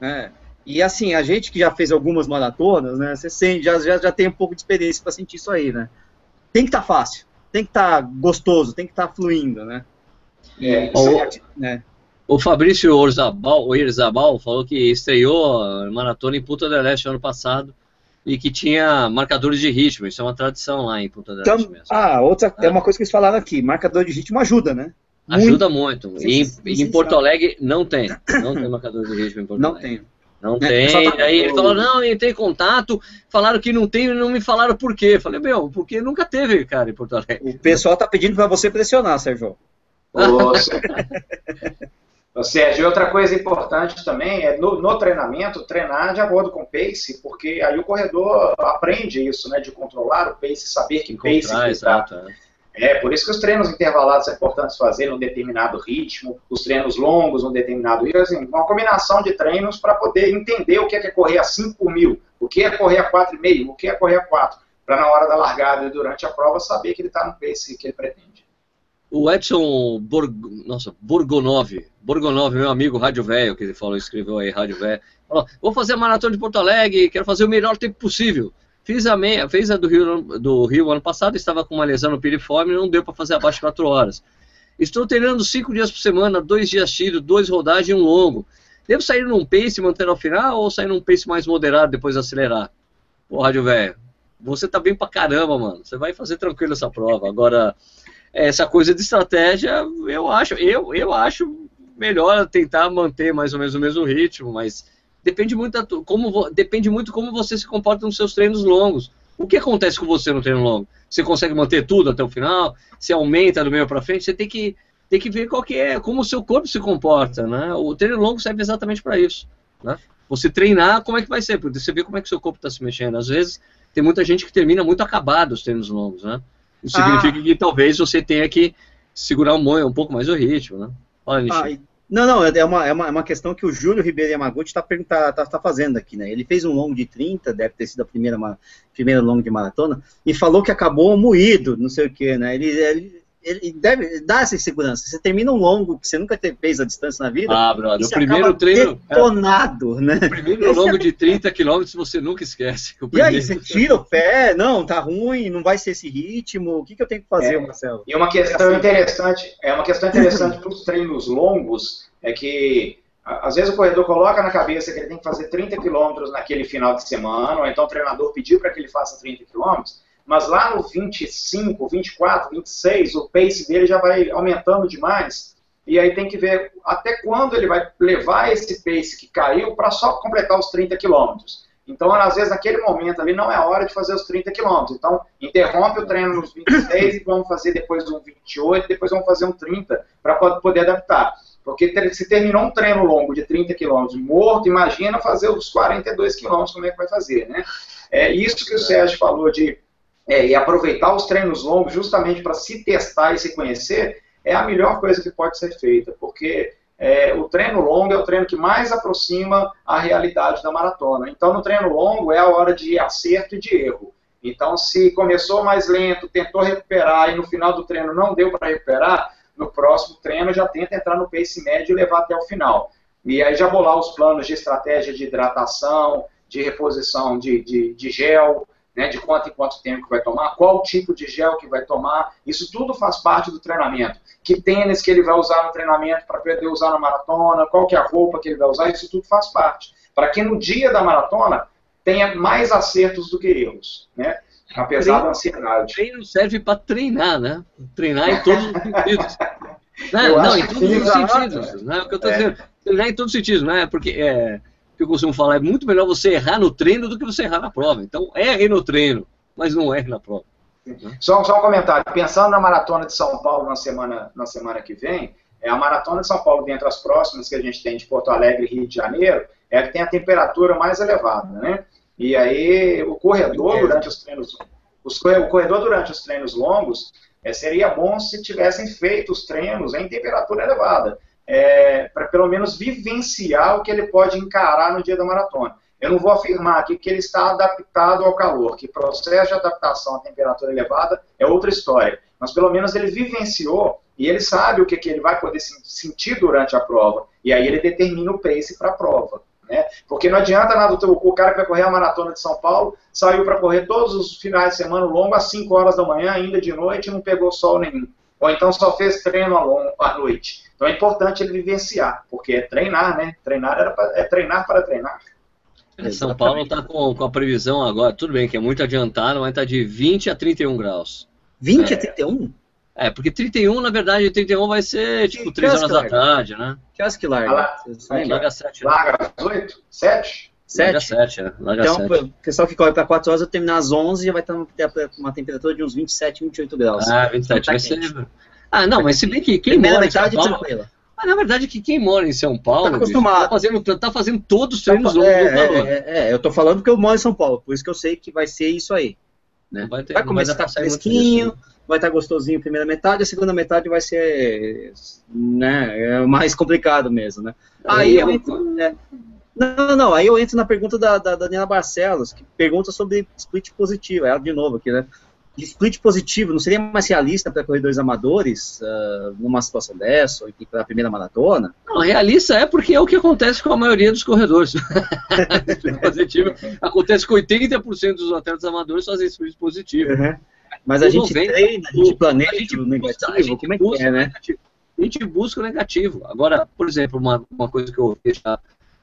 É. E assim, a gente que já fez algumas maratonas, né? Você sente, já, já, já tem um pouco de experiência para sentir isso aí, né? Tem que estar fácil, tem que estar gostoso, tem que estar fluindo, né? É, Ou- né? O Fabrício Orzabal, Orzabal falou que estreou a maratona em Punta del Este ano passado e que tinha marcadores de ritmo. Isso é uma tradição lá em Punta del Este mesmo. ah, outra, é É. uma coisa que eles falaram aqui, marcador de ritmo ajuda, né? Ajuda muito. Sim, E em, sim, em sim, Porto sim. Alegre não tem. Não tem marcador de ritmo em *coughs* Porto Não Alegre. tem. Não É, só tem. tá- Daí ele falou, não, eu entrei em contato, falaram que não tem e não me falaram por quê. Falei, meu, porque nunca teve, cara, em Porto Alegre. O pessoal tá pedindo para você pressionar, Sérgio. *laughs* Ô, Sérgio, outra coisa importante também é no, no treinamento, treinar de acordo com o pace, porque aí o corredor aprende isso, né, de controlar o pace, saber que pace que está. exato. é. É, por isso que os treinos intervalados é importante fazer num determinado ritmo, os treinos longos num determinado ritmo, assim, uma combinação de treinos para poder entender o que é, que é correr a 5 por mil, o que é correr a 4,5, o que é correr a 4, para na hora da largada e durante a prova saber que ele está no pace que ele pretende. O Edson Borg... Nossa, Borgonov, Borgonov, meu amigo Rádio Velho, que ele falou, escreveu aí, Rádio Velho, falou, vou fazer a maratona de Porto Alegre, quero fazer o melhor tempo possível. Fiz a meia, fez a do Rio, do Rio ano passado, estava com uma lesão no piriforme e não deu para fazer abaixo de 4 horas. Estou treinando 5 dias por semana, dois dias tiro, dois rodagens e um longo. Devo sair num pace e manter ao final ou sair num pace mais moderado depois acelerar? Pô, Rádio Velho, você tá bem pra caramba, mano. Você vai fazer tranquilo essa prova. Agora, essa coisa de estratégia, eu acho, eu, eu acho melhor tentar manter mais ou menos o mesmo ritmo, mas depende muito da, como depende muito como você se comporta nos seus treinos longos. O que acontece com você no treino longo? Você consegue manter tudo até o final? Você aumenta do meio para frente? Você tem que, tem que ver qual que é, como o seu corpo se comporta, né? O treino longo serve exatamente para isso, né? Você treinar, como é que vai ser? Porque você vê como é que o seu corpo está se mexendo. Às vezes, tem muita gente que termina muito acabado os treinos longos, né? Isso ah. significa que talvez você tenha que segurar um, um pouco mais o ritmo, né? Olha, ah, não, não, é uma, é uma, é uma questão que o Júlio Ribeiro Yamaguchi está tá, tá, tá fazendo aqui, né? Ele fez um longo de 30, deve ter sido a primeira, primeira longo de maratona, e falou que acabou moído, não sei o que, né? Ele, ele, ele deve dar essa segurança. Você termina um longo que você nunca fez a distância na vida. Ah, brother, o primeiro treino. Detonado, é, né? O primeiro Esse longo é... de 30 km você nunca esquece. E aí, você tira o pé, não, tá ruim, não vai ser esse ritmo. O que, que eu tenho que fazer, é, Marcelo? E uma questão assim. interessante, é uma questão interessante para os treinos longos, é que às vezes o corredor coloca na cabeça que ele tem que fazer 30 km naquele final de semana, ou então o treinador pediu para que ele faça 30 km mas lá no 25, 24, 26, o pace dele já vai aumentando demais. E aí tem que ver até quando ele vai levar esse pace que caiu para só completar os 30 quilômetros. Então, às vezes, naquele momento ali não é hora de fazer os 30 quilômetros. Então, interrompe o treino nos 26 e vamos fazer depois um 28, depois vamos fazer um 30 para poder adaptar. Porque se terminou um treino longo de 30 quilômetros morto, imagina fazer os 42 quilômetros, como é que vai fazer, né? É isso que o Sérgio falou de é, e aproveitar os treinos longos justamente para se testar e se conhecer, é a melhor coisa que pode ser feita, porque é, o treino longo é o treino que mais aproxima a realidade da maratona. Então, no treino longo é a hora de acerto e de erro. Então, se começou mais lento, tentou recuperar e no final do treino não deu para recuperar, no próximo treino já tenta entrar no pace médio e levar até o final. E aí já bolar os planos de estratégia de hidratação, de reposição de, de, de gel, né, de quanto em quanto tempo que vai tomar, qual tipo de gel que vai tomar, isso tudo faz parte do treinamento. Que tênis que ele vai usar no treinamento para poder usar na maratona, qual que é a roupa que ele vai usar, isso tudo faz parte. Para que no dia da maratona tenha mais acertos do que erros, né? Apesar treino, da ansiedade. Treino serve para treinar, né? Treinar em todos os sentidos. *laughs* não, não em todos os sentidos. Né? O que eu estou é. dizendo, treinar em todos os sentidos, não é? Porque é, que eu costumo falar, é muito melhor você errar no treino do que você errar na prova. Então, erre no treino, mas não erre na prova. Só, só um comentário. Pensando na maratona de São Paulo na semana, na semana que vem, é a maratona de São Paulo, dentre as próximas que a gente tem de Porto Alegre e Rio de Janeiro, é a que tem a temperatura mais elevada, né? E aí o corredor durante os treinos, os, o corredor durante os treinos longos, é, seria bom se tivessem feito os treinos em temperatura elevada é, para pelo menos vivenciar o que ele pode encarar no dia da maratona. Eu não vou afirmar aqui que ele está adaptado ao calor, que processo de adaptação à temperatura elevada é outra história, mas pelo menos ele vivenciou e ele sabe o que, que ele vai poder sentir durante a prova, e aí ele determina o pace para a prova. Né? Porque não adianta nada o cara que vai correr a maratona de São Paulo, saiu para correr todos os finais de semana longo às 5 horas da manhã, ainda de noite, e não pegou sol nenhum. Ou então só fez treino à noite. Então é importante ele vivenciar, porque é treinar, né? Treinar era pra, é treinar para treinar. É, São Paulo está com, com, a previsão agora, tudo bem que é muito adiantado, mas está de 20 a 31 graus. 20 é, a 31? É, porque 31, na verdade, 31 vai ser tipo 3 horas da tarde, né? Que horas que larga? Ah, larga 7. Né? Larga às 8? 7? 7? Larga 7, né? Larga então, 7. o pessoal que corre para 4 horas vai terminar às 11 e já vai estar uma temperatura de uns 27, 28 graus. Ah, 27, então, tá vai ser... Ah, não, mas se bem que quem mora em São Paulo... Mas na verdade que quem mora em São Paulo tá, acostumado. Bicho, tá, fazendo, tá fazendo todos os treinos longos é, é, é, é, eu tô falando porque eu moro em São Paulo, por isso que eu sei que vai ser isso aí. Né? Vai, ter, vai começar a estar fresquinho, vai estar gostosinho a primeira metade, a segunda metade vai ser né, é mais complicado mesmo, né? Aí eu entro, é, não, não, aí eu entro na pergunta da, da Daniela Barcelos, que pergunta sobre split positivo, ela de novo aqui, né? De split positivo, não seria mais realista para corredores amadores uh, numa situação dessa, ou para a primeira maratona? Não, realista é porque é o que acontece com a maioria dos corredores. *laughs* split positivo acontece com 80% dos atletas amadores fazem split positivo. Uhum. Mas a gente treina, a gente planeja a gente o negativo, a gente como é que é, né? A gente busca o negativo. Agora, por exemplo, uma, uma coisa que eu ouvi já,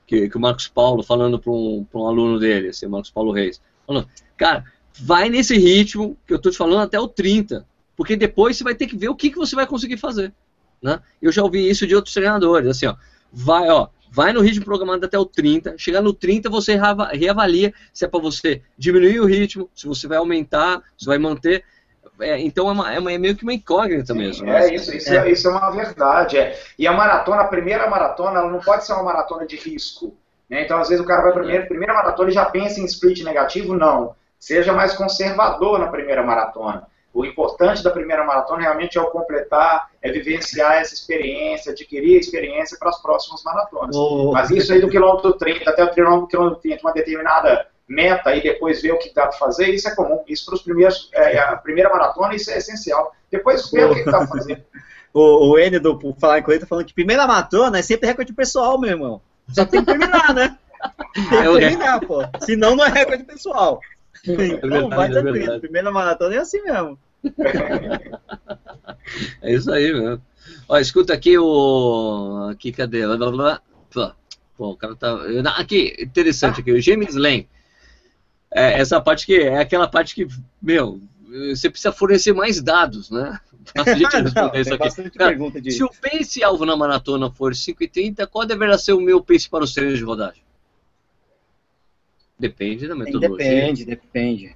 que, que o Marcos Paulo falando para um, um aluno dele, assim, o Marcos Paulo Reis, falando, cara, vai nesse ritmo que eu estou te falando até o 30, porque depois você vai ter que ver o que, que você vai conseguir fazer. Né? Eu já ouvi isso de outros treinadores, assim, ó, vai, ó, vai no ritmo programado até o 30, chegar no 30 você reavalia se é para você diminuir o ritmo, se você vai aumentar, se vai manter. É, então é, uma, é, uma, é, meio que uma incógnita Sim, mesmo. Né? É isso, isso é. isso é uma verdade. É. E a maratona, a primeira maratona, ela não pode ser uma maratona de risco. Né? Então, às vezes, o cara vai primeiro, primeira maratona e já pensa em split negativo. Não. Seja mais conservador na primeira maratona. O importante da primeira maratona realmente é o completar, é vivenciar essa experiência, adquirir a experiência para as próximas maratonas. Oh. Mas isso aí do quilômetro 30 até o quilômetro 30, uma determinada meta e depois ver o que dá para fazer, isso é comum. Isso para os primeiros, é, a primeira maratona, isso é essencial. Depois ver oh. o que dá para fazer. o, o N do por falar com ele tá falando que primeira maratona é sempre recorde pessoal, meu irmão. Só tem que terminar, né? Tem que é terminar, pô. Senão não é recorde pessoal. Então, verdade, vai é tranquilo. É Primeira maratona é assim mesmo. *laughs* é isso aí mesmo. Ó, escuta aqui o. Aqui, cadê? Pô, o cara tá. Aqui, interessante aqui, o James Lane. É, essa parte que é aquela parte que, meu, você precisa fornecer mais dados, né? *laughs* Pra gente responder Não, isso aqui. Cara, de... Se o pace alvo na maratona for 5,30, qual deverá ser o meu pace para os treinos de rodagem? Depende da metodologia. Depende, depende.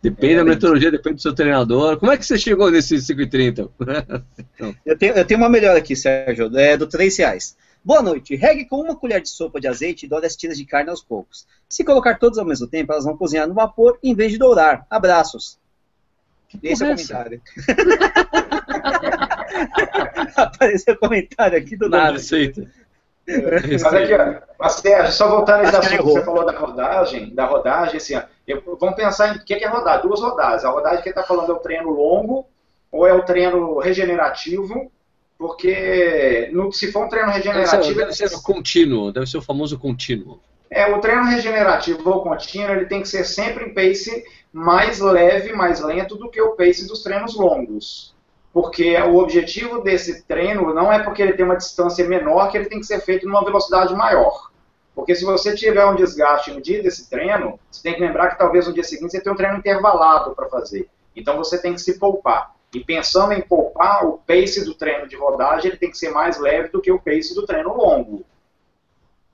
Depende é, da metodologia, depende do seu treinador. Como é que você chegou nesse 5,30? *laughs* eu, tenho, eu tenho uma melhor aqui, Sérgio, é do 3 reais. Boa noite. Regue com uma colher de sopa de azeite e doure as tiras de carne aos poucos. Se colocar todos ao mesmo tempo, elas vão cozinhar no vapor em vez de dourar. Abraços. Esse é o comentário. *laughs* Apareceu comentário aqui do nada. Aceita. Mas aqui, ó, mas, Sérgio, só voltando nesse assunto que você falou da rodagem, da rodagem, assim, ó, eu, vamos pensar em o que é rodar, duas rodadas. A rodagem que ele está falando é o treino longo ou é o treino regenerativo, porque no, se for um treino regenerativo... Deve ser, deve ser contínuo, deve ser o famoso contínuo. É, o treino regenerativo ou contínuo, ele tem que ser sempre em pace mais leve, mais lento do que o pace dos treinos longos porque o objetivo desse treino não é porque ele tem uma distância menor que ele tem que ser feito numa velocidade maior. Porque se você tiver um desgaste no dia desse treino, você tem que lembrar que talvez no dia seguinte você tenha um treino intervalado para fazer. Então você tem que se poupar. E pensando em poupar, o pace do treino de rodagem ele tem que ser mais leve do que o pace do treino longo.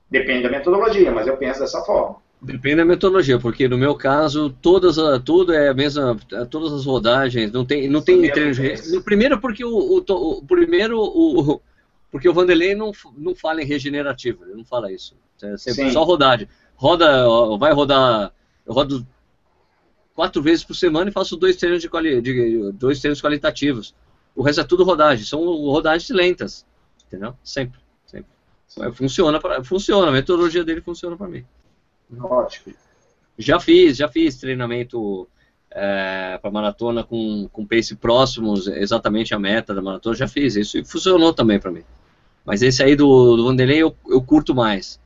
Depende da metodologia, mas eu penso dessa forma. Depende da metodologia, porque no meu caso, todas tudo é a mesma, todas as rodagens, não tem, não tem treino de, Primeiro porque o, o, o, primeiro o, porque o Vanderlei não, não fala em regenerativo, ele não fala isso. É só rodagem. Roda, vai rodar, eu rodo quatro vezes por semana e faço dois treinos de, quali, de dois treinos qualitativos. O resto é tudo rodagem, são rodagens lentas, entendeu? Sempre, sempre. Funciona, pra, funciona, a metodologia dele funciona para mim. Ótimo. Já fiz, já fiz treinamento é, para maratona com, com pace próximos, exatamente a meta da maratona, já fiz isso e funcionou também para mim. Mas esse aí do, do Vanderlei eu, eu curto mais.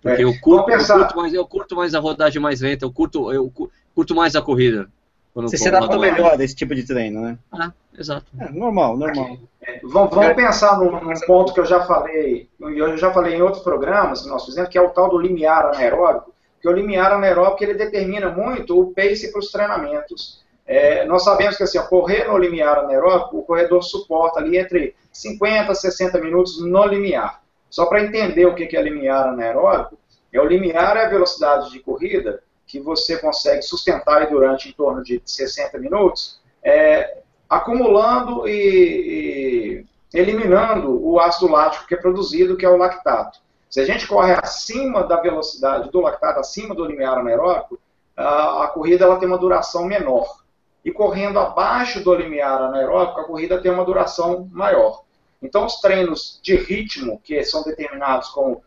Porque é, eu, curto, eu, curto mais, eu curto mais a rodagem mais lenta, eu curto, eu curto mais a corrida. Você se adapta melhor desse tipo de treino, né? Ah, exato. É, normal, normal. É, vamos, vamos pensar num, num, ponto que eu já falei, eu já falei em outros programas que nós fizemos, que é o tal do limiar anaeróbico, que o limiar anaeróbico ele determina muito o pace para os treinamentos. É, nós sabemos que assim, ó, correr no limiar anaeróbico, o corredor suporta ali entre 50 a 60 minutos no limiar. Só para entender o que é limiar anaeróbico, é o limiar é a velocidade de corrida que você consegue sustentar durante em torno de 60 minutos, é, acumulando e, e eliminando o ácido lático que é produzido, que é o lactato. Se a gente corre acima da velocidade do lactato, acima do limiar anaeróbico, a, corrida ela tem uma duração menor. E correndo abaixo do limiar anaeróbico, a corrida tem uma duração maior. Então, os treinos de ritmo, que são determinados como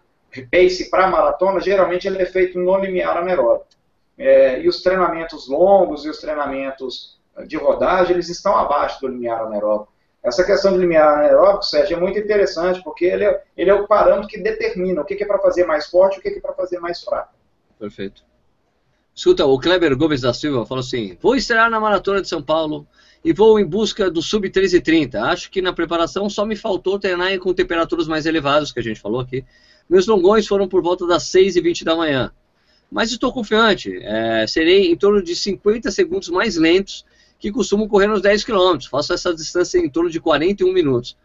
pace para maratona, geralmente ele é feito no limiar anaeróbico. É, e os treinamentos longos e os treinamentos de rodagem, eles estão abaixo do limiar anaeróbico. Essa questão de limiar anaeróbico, Sérgio, é muito interessante, porque ele é, ele é o parâmetro que determina o que é para fazer mais forte e o que é para fazer mais fraco. Perfeito. Escuta, o Kleber Gomes da Silva falou assim: vou estrear na Maratona de São Paulo e vou em busca do sub 1330. Acho que na preparação só me faltou treinar com temperaturas mais elevadas, que a gente falou aqui. Meus longões foram por volta das 6h20 da manhã. Mas estou confiante, é, serei em torno de 50 segundos mais lentos que costumam correr nos 10 km. Faço essa distância em torno de 41 minutos.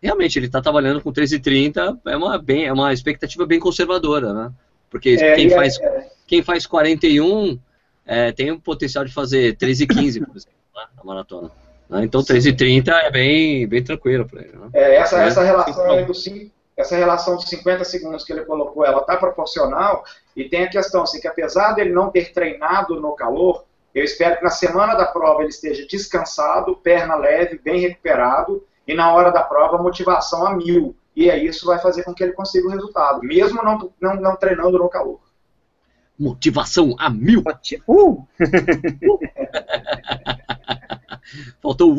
realmente ele está trabalhando com 13,30, é uma, bem, é uma expectativa bem conservadora, né? Porque é, quem, faz, é, quem faz 41 é, tem o potencial de fazer 13,15, por exemplo, né, na maratona. Né? Então 13,30 é bem, bem tranquilo para ele. Né? É, essa, essa relação do 5 essa relação de 50 segundos que ele colocou, ela está proporcional, e tem a questão assim, que apesar dele não ter treinado no calor, eu espero que na semana da prova ele esteja descansado, perna leve, bem recuperado, e na hora da prova motivação a mil. E aí isso vai fazer com que ele consiga o resultado, mesmo não, não, não treinando no calor. Motivação a mil. Uh! *laughs* Faltou o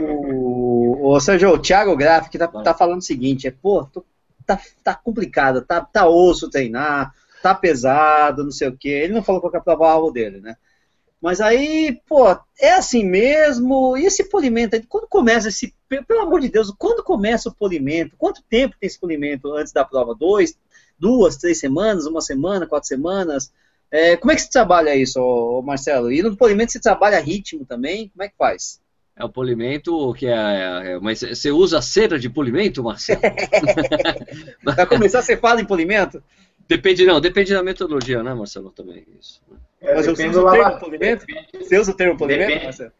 o, o Sérgio, o Thiago Graff que tá, tá falando o seguinte, é, pô, tô, tá, tá complicado, tá, tá osso treinar, tá pesado, não sei o quê. Ele não falou qual é a prova dele, né? Mas aí, pô, é assim mesmo? E esse polimento, quando começa esse, pelo amor de Deus, quando começa o polimento? Quanto tempo tem esse polimento antes da prova? Dois, duas, três semanas, uma semana, quatro semanas? É, como é que se trabalha isso, Marcelo? E no polimento você trabalha ritmo também? Como é que faz? É o polimento que é, é, é mas você usa cera de polimento, Marcelo? *laughs* Para começar, você fala em polimento? Depende, não, depende da metodologia, né, Marcelo, também. Isso. É, Mas eu o termo polimento? Você usa o termo polimento, depende, Marcelo?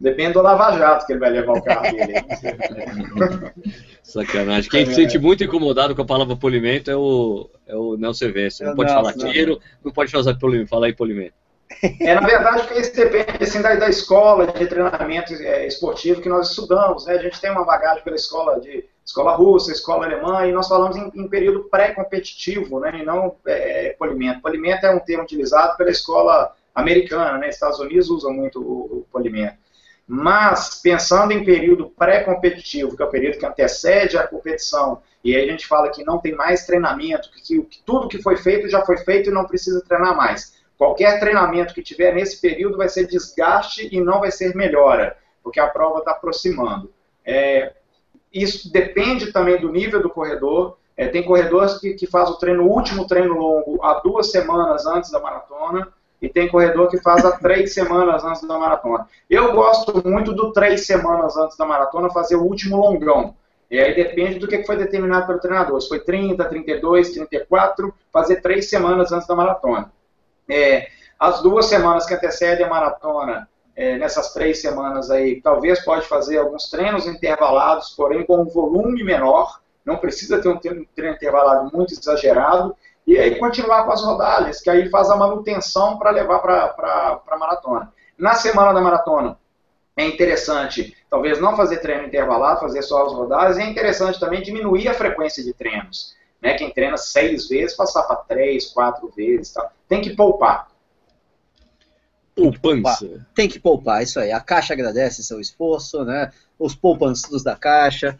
Depende do lava-jato que ele vai levar o carro dele. *laughs* Sacanagem. Quem se sente muito incomodado com a palavra polimento é o, é o Nelson Silvestre. Não pode falar tiro, não pode falar polimento, falar em polimento. É, na verdade, isso depende assim, da, da escola de treinamento é, esportivo que nós estudamos. Né? A gente tem uma bagagem pela escola de escola russa, escola alemã, e nós falamos em, em período pré-competitivo, né? e não é, polimento. Polimento é um termo utilizado pela escola americana, né? Estados Unidos usam muito o, o polimento. Mas, pensando em período pré-competitivo, que é o período que antecede a competição, e aí a gente fala que não tem mais treinamento, que, que tudo que foi feito já foi feito e não precisa treinar mais. Qualquer treinamento que tiver nesse período vai ser desgaste e não vai ser melhora, porque a prova está aproximando. É, isso depende também do nível do corredor. É, tem corredores que, que faz o treino, o último treino longo, há duas semanas antes da maratona e tem corredor que faz há três *laughs* semanas antes da maratona. Eu gosto muito do três semanas antes da maratona fazer o último longão. E aí depende do que foi determinado pelo treinador. Se foi 30, 32, 34, fazer três semanas antes da maratona. É, as duas semanas que antecedem a maratona, é, nessas três semanas aí, talvez pode fazer alguns treinos intervalados, porém com um volume menor. Não precisa ter um treino intervalado muito exagerado e aí continuar com as rodadas, que aí faz a manutenção para levar para a maratona. Na semana da maratona, é interessante, talvez não fazer treino intervalado, fazer só as rodadas, e é interessante também diminuir a frequência de treinos. Né? Quem treina seis vezes, passar para três, quatro vezes. Tá? Tem que poupar. Poupança. Tem que poupar, isso aí. A Caixa agradece seu esforço, né? Os poupanços da Caixa.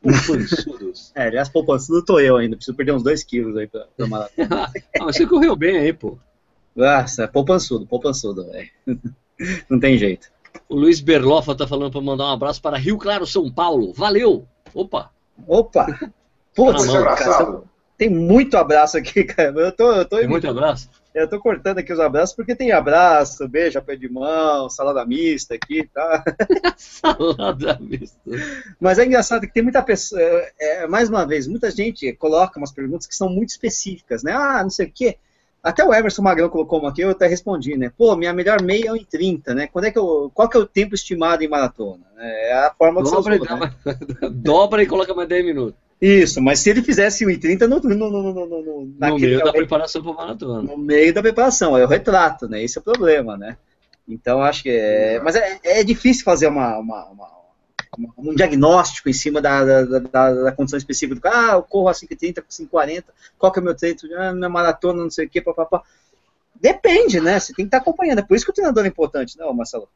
Poupançudos. *laughs* é, aliás, poupançudo tô eu ainda. Preciso perder uns 2 quilos aí pra, pra maratona. *laughs* ah, você correu bem aí, pô. Nossa, poupançudo, poupançudo, velho. *laughs* Não tem jeito. O Luiz Berlofa tá falando para mandar um abraço para Rio Claro, São Paulo. Valeu! Opa! Opa! Putz, cara, tem muito abraço aqui, cara. Eu tô, eu tô tem muito abraço? Eu tô cortando aqui os abraços porque tem abraço, beijo, pé de mão, salada mista aqui, tá? *laughs* salada mista. Mas é engraçado que tem muita pessoa, é, é, mais uma vez, muita gente coloca umas perguntas que são muito específicas, né? Ah, não sei o quê. Até o Everson Magrão colocou uma aqui, eu até respondi, né? Pô, minha melhor meia é 1,30, né? Quando é que eu, qual que é o tempo estimado em maratona? É a forma dobra, você usou, né? *laughs* dobra e coloca mais 10 minutos. Isso, mas se ele fizesse 1,30 no, no, no, no, no, no meio da preparação para maratona. No meio da preparação, é o retrato, né? Esse é o problema, né? Então acho que é. Mas é, é difícil fazer uma, uma, uma, um diagnóstico em cima da, da, da, da condição específica do cara. Ah, eu corro a 5,30, 5,40, qual que é o meu treino? Ah, minha maratona, não sei o quê, papapá. Depende, né? Você tem que estar acompanhando. É por isso que o treinador é importante, não, Marcelo?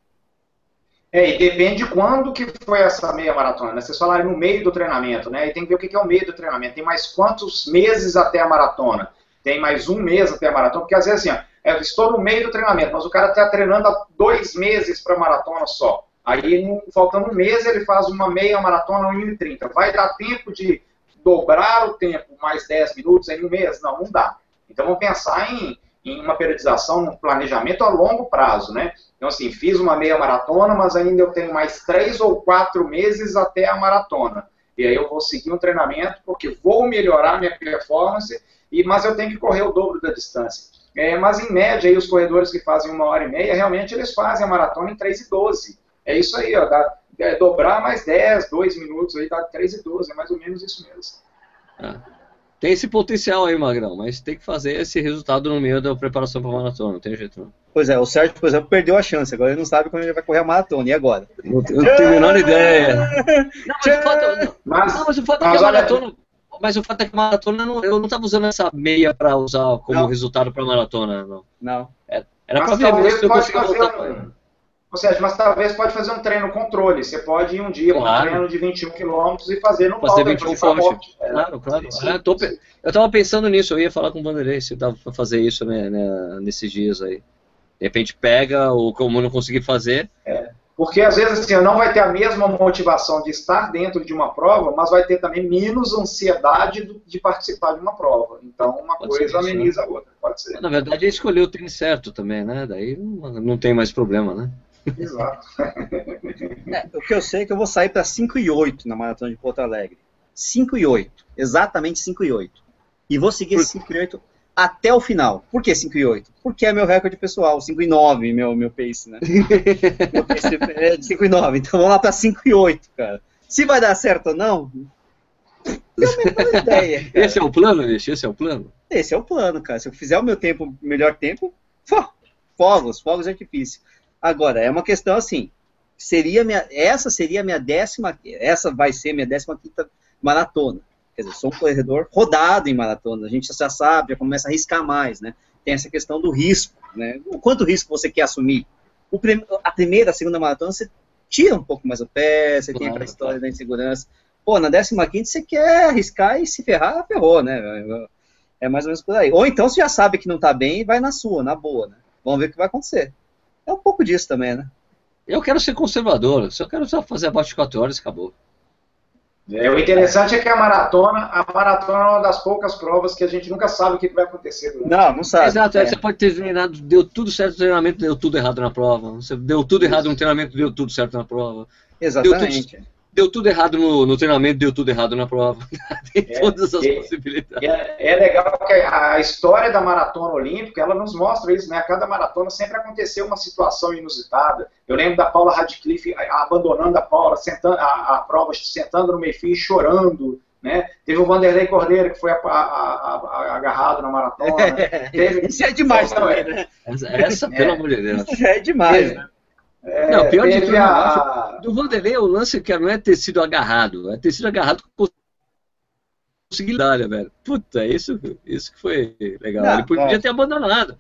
É, e depende de quando que foi essa meia maratona, né? Vocês falaram no meio do treinamento, né? E tem que ver o que é o meio do treinamento. Tem mais quantos meses até a maratona? Tem mais um mês até a maratona? Porque às vezes assim, ó, é, estou no meio do treinamento, mas o cara está treinando há dois meses para a maratona só. Aí, faltando um mês, ele faz uma meia maratona 1,30. Vai dar tempo de dobrar o tempo mais 10 minutos em um mês? Não, não dá. Então vamos pensar em em uma periodização, um planejamento a longo prazo, né? Então, assim, fiz uma meia maratona, mas ainda eu tenho mais três ou quatro meses até a maratona. E aí eu vou seguir um treinamento, porque vou melhorar minha performance, e, mas eu tenho que correr o dobro da distância. É, mas, em média, aí, os corredores que fazem uma hora e meia, realmente eles fazem a maratona em 3 e 12. É isso aí, ó, dá, é, dobrar mais 10, 2 minutos, aí dá 3 e 12, é mais ou menos isso mesmo. Ah. Tem esse potencial aí, Magrão, mas tem que fazer esse resultado no meio da preparação para a maratona, não tem jeito não. Pois é, o Sérgio, por exemplo, perdeu a chance, agora ele não sabe quando ele vai correr a maratona, e agora? Não, tenho a menor ideia. *laughs* Não, mas o fato, não, mas, não, mas o fato é que a maratona... Mas o fato é que a maratona, eu não estava usando essa meia para usar como não. resultado para a maratona, não. Não. Era, era para ver se eu conseguia voltar. Ou seja, mas talvez pode fazer um treino controle. Você pode ir um dia claro. um treino de 21 km e fazer no Fazer 21 forte. É. Claro, claro. Sim, sim, é, tô, eu estava pensando nisso, eu ia falar com o Vanderlei se dava para fazer isso né, né, nesses dias aí. De repente pega, ou como não conseguir fazer. É. Porque às vezes assim, não vai ter a mesma motivação de estar dentro de uma prova, mas vai ter também menos ansiedade de participar de uma prova. Então uma pode coisa ameniza a outra, pode ser. Na verdade, é escolher o treino certo também, né? Daí não tem mais problema, né? Exato. É, o que eu sei é que eu vou sair para 5 e 8 na maratona de Porto Alegre. 5 e 8. Exatamente 5 e 8. E vou seguir Por... 5 e 8 até o final. Por que 5 e 8? Porque é meu recorde pessoal, 5 e 9, meu, meu pace, né? *laughs* é de 5 e 9. Então vamos lá para 5 e 8, cara. Se vai dar certo ou não, menor ideia. Esse é o plano, Nish? Esse é o plano? Esse é o plano, cara. Se eu fizer o meu tempo, melhor tempo, fogos, fogos de artifício. Agora, é uma questão assim, seria minha, essa seria a minha décima, essa vai ser minha décima quinta maratona. Quer dizer, sou um corredor rodado em maratona, a gente já sabe, já começa a arriscar mais, né? Tem essa questão do risco, né? O quanto risco você quer assumir? O prim, a primeira, a segunda maratona, você tira um pouco mais o pé, você claro, tem a história claro. da insegurança. Pô, na décima quinta você quer arriscar e se ferrar, ferrou, né? É mais ou menos por aí. Ou então você já sabe que não tá bem e vai na sua, na boa, né? Vamos ver o que vai acontecer. É um pouco disso também, né? Eu quero ser conservador, só quero só fazer abaixo de 4 horas e acabou. É, o interessante é que a maratona, a maratona é uma das poucas provas que a gente nunca sabe o que vai acontecer. Durante. Não, não sabe. Exato, é. você pode ter treinado, deu tudo certo no treinamento, deu tudo errado na prova. Você deu tudo Isso. errado no treinamento, deu tudo certo na prova. Exatamente deu tudo errado no, no, treinamento, deu tudo errado na prova. *laughs* Tem é, todas as é, possibilidades. É, é, legal que a história da maratona olímpica, ela nos mostra isso, né? A cada maratona sempre aconteceu uma situação inusitada. Eu lembro da Paula Radcliffe abandonando a Paula, sentando, a, a prova, sentando no meio-fio e chorando. Né? Teve o Vanderlei Cordeiro, que foi a, a, agarrado na maratona. *laughs* Teve... Isso é demais também, né? Essa, essa pelo amor de Deus. Isso é demais, né? É, não, pior de tudo, a... do Vanderlei, o lance que não é ter sido agarrado, é ter sido agarrado com conseguir medalha, velho. Puta, isso, isso que foi legal. Não, ele podia é. ter abandonado.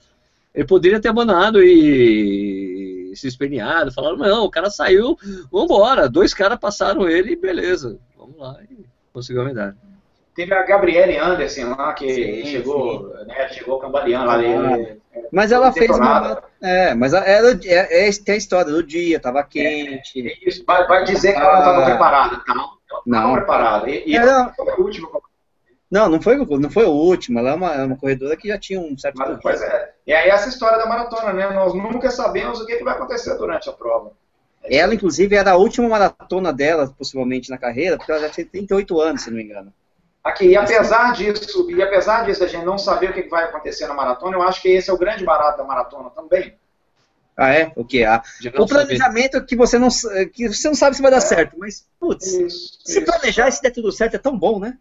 Ele poderia ter abandonado e se esperneado, falando, não, o cara saiu, vambora. Dois caras passaram ele e beleza. Vamos lá. E conseguiu a medalha. Teve a Gabriele Anderson lá, que sim, chegou, sim. Né, chegou cambaleando lá. Ele, mas ela fez uma. É, mas ela, é, é, tem a história do dia, tava quente. É, isso, vai, vai, dizer que ela não estava ah. preparada, tá? Não. Preparada. E, e ela foi a última. Não, não foi, não foi a última. Ela é uma, é uma corredora que já tinha um certo. Mas, pois é. E aí essa história da maratona, né? Nós nunca sabemos o que, que vai acontecer durante a prova. É ela, inclusive, era a última maratona dela, possivelmente, na carreira, porque ela já tinha 38 anos, se não me engano. Aqui, e apesar disso, e apesar disso a gente não saber o que vai acontecer na maratona, eu acho que esse é o grande barato da maratona também. Ah, é? O que? Ah, o planejamento saber. que você não que você não sabe se vai dar é. certo, mas putz, isso, se isso. planejar e se der tudo certo é tão bom, né?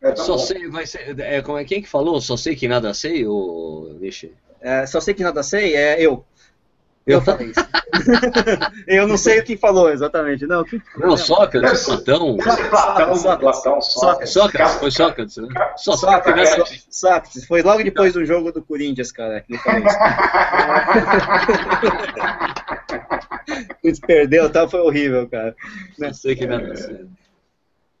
É só bom. sei, vai ser, é, como é quem que falou? Só sei que nada sei, ou Vixe. É, só sei que nada sei é eu. Eu falei isso. *laughs* eu não sei o que falou exatamente. Não, que... não Sócrates, Platão. Platão, Platão, Sócrates. Sócrates, foi Sócrates, né? Só Sócrates, Sócrates, foi logo depois do jogo do Corinthians, cara, que ele *laughs* perdeu, tal, foi horrível, cara. Não sei que nada sei.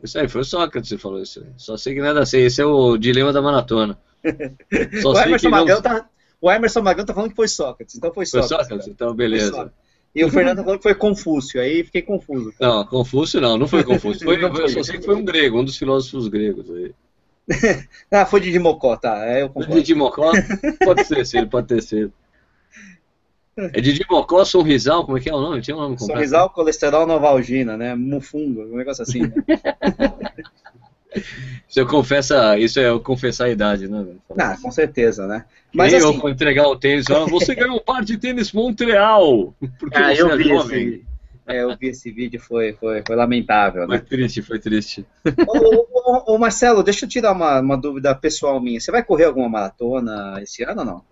Isso aí, foi o Sócrates que falou isso aí. Só sei que nada sei. Esse é o dilema da maratona. *laughs* Só o Emerson Magrão não... tá, o Emerson Magrão tá falando que foi Sócrates, então foi Sócrates. Foi Sócrates, então beleza. Sócrates. E o Fernando falando que foi Confúcio, aí fiquei confuso. Não, Confúcio não, não foi Confúcio. Foi, *laughs* eu só sei que foi um grego, um dos filósofos gregos aí. *laughs* ah, foi de Mocó, tá. É, eu concordo. Didi Mocó? Pode ser, sim, pode ter sido. É Didi Mocó, Sorrisal, como é que é o nome? Tinha um nome completo. Sorrisal, colesterol, novalgina, né? Mufungo, um negócio assim. Né? *laughs* Isso eu confessa, isso é eu confessar a idade, né? Ah, com certeza, né? Mas Nem assim... eu vou entregar o tênis, você *laughs* ganhou um par de tênis Montreal. Porque ah, eu é vi jovem. Esse, é, eu vi esse vídeo, foi, foi, foi lamentável, né? Foi triste, foi triste. Ô, ô, ô, Marcelo, deixa eu tirar uma, uma dúvida pessoal minha. Você vai correr alguma maratona esse ano ou não?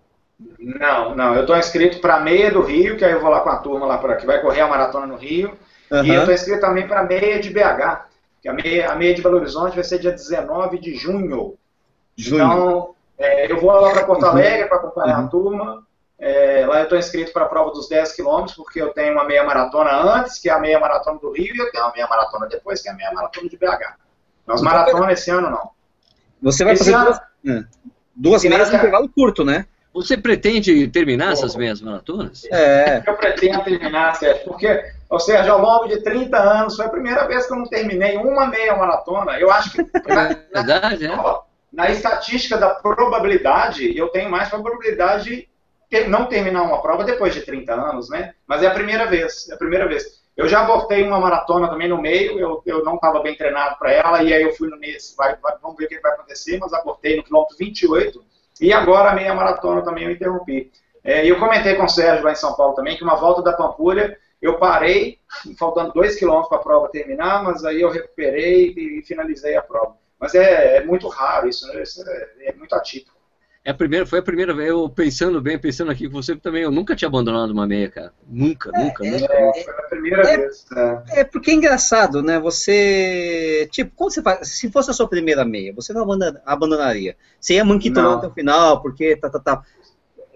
Não, não. Eu estou inscrito para a meia do Rio, que aí eu vou lá com a turma lá para que vai correr a maratona no Rio. Uhum. E eu estou inscrito também para a meia de BH, que a meia, a meia de Belo Horizonte vai ser dia 19 de junho. junho. Então, é, eu vou lá para Porto Alegre para acompanhar uhum. a turma. É, lá eu estou inscrito para a prova dos 10 quilômetros, porque eu tenho uma meia maratona antes, que é a meia maratona do Rio, e eu tenho uma meia maratona depois, que é a meia maratona de BH. Mas então, maratona esse ano não. Você vai esse fazer ano, duas, é, duas meias no intervalo curto, né? Você pretende terminar essas meias maratonas? É. Eu pretendo terminar, Sérgio, porque, ou seja, ao longo de 30 anos, foi a primeira vez que eu não terminei uma meia maratona. Eu acho que. *laughs* É verdade, na, é? Na estatística da probabilidade, eu tenho mais probabilidade ter, não terminar uma prova depois de 30 anos, né? Mas é a primeira vez, é a primeira vez. Eu já abortei uma maratona também no meio, eu, eu não estava bem treinado para ela, e aí eu fui no nesse, vai, vai, vamos ver o que vai acontecer, mas abortei no quilômetro 28, e agora a meia maratona também eu interrompi. É, eu comentei com o Sérgio lá em São Paulo também, que uma volta da Pampulha, eu parei, faltando 2 quilômetros para a prova terminar, mas aí eu recuperei e finalizei a prova. Mas é, é muito raro isso, né? isso é, é muito atípico. É a primeira, foi a primeira vez, eu pensando bem, pensando aqui com você também, eu nunca tinha abandonado uma meia, cara. Nunca, é, nunca, é, nunca. É, foi a primeira é, vez. Né? É porque é engraçado, né? Você. Tipo, quando você faz. Se fosse a sua primeira meia, você não abandonaria. Você ia manquitando até o final, porque tá, tá, tá.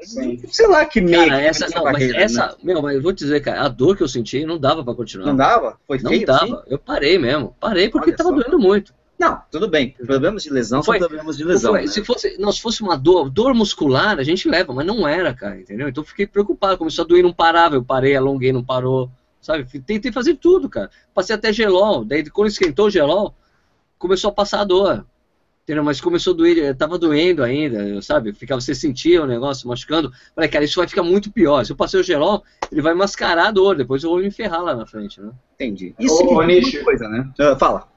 Sim. Sei lá que meia. Cara, essa, não, mas essa, né? meu, mas eu vou te dizer, cara, a dor que eu senti não dava pra continuar. Não dava? Foi feio, Não dava. Assim? Eu parei mesmo. Parei porque Olha tava só. doendo muito. Não, tudo bem. Problemas de lesão foi, são problemas de lesão. Né? Se fosse, não, se fosse uma dor, dor muscular, a gente leva, mas não era, cara, entendeu? Então fiquei preocupado. Começou a doer, não parava. Eu parei, alonguei, não parou. Sabe? Tentei fazer tudo, cara. Passei até gelol. Daí, quando esquentou o gelol, começou a passar a dor. Entendeu? Mas começou a doer, tava doendo ainda, sabe? Ficava, você sentia o negócio machucando. Falei, cara, isso vai ficar muito pior. Se eu passei o gelol, ele vai mascarar a dor. Depois eu vou me ferrar lá na frente, né? Entendi. Isso Ô, é coisa, né? Uh, fala.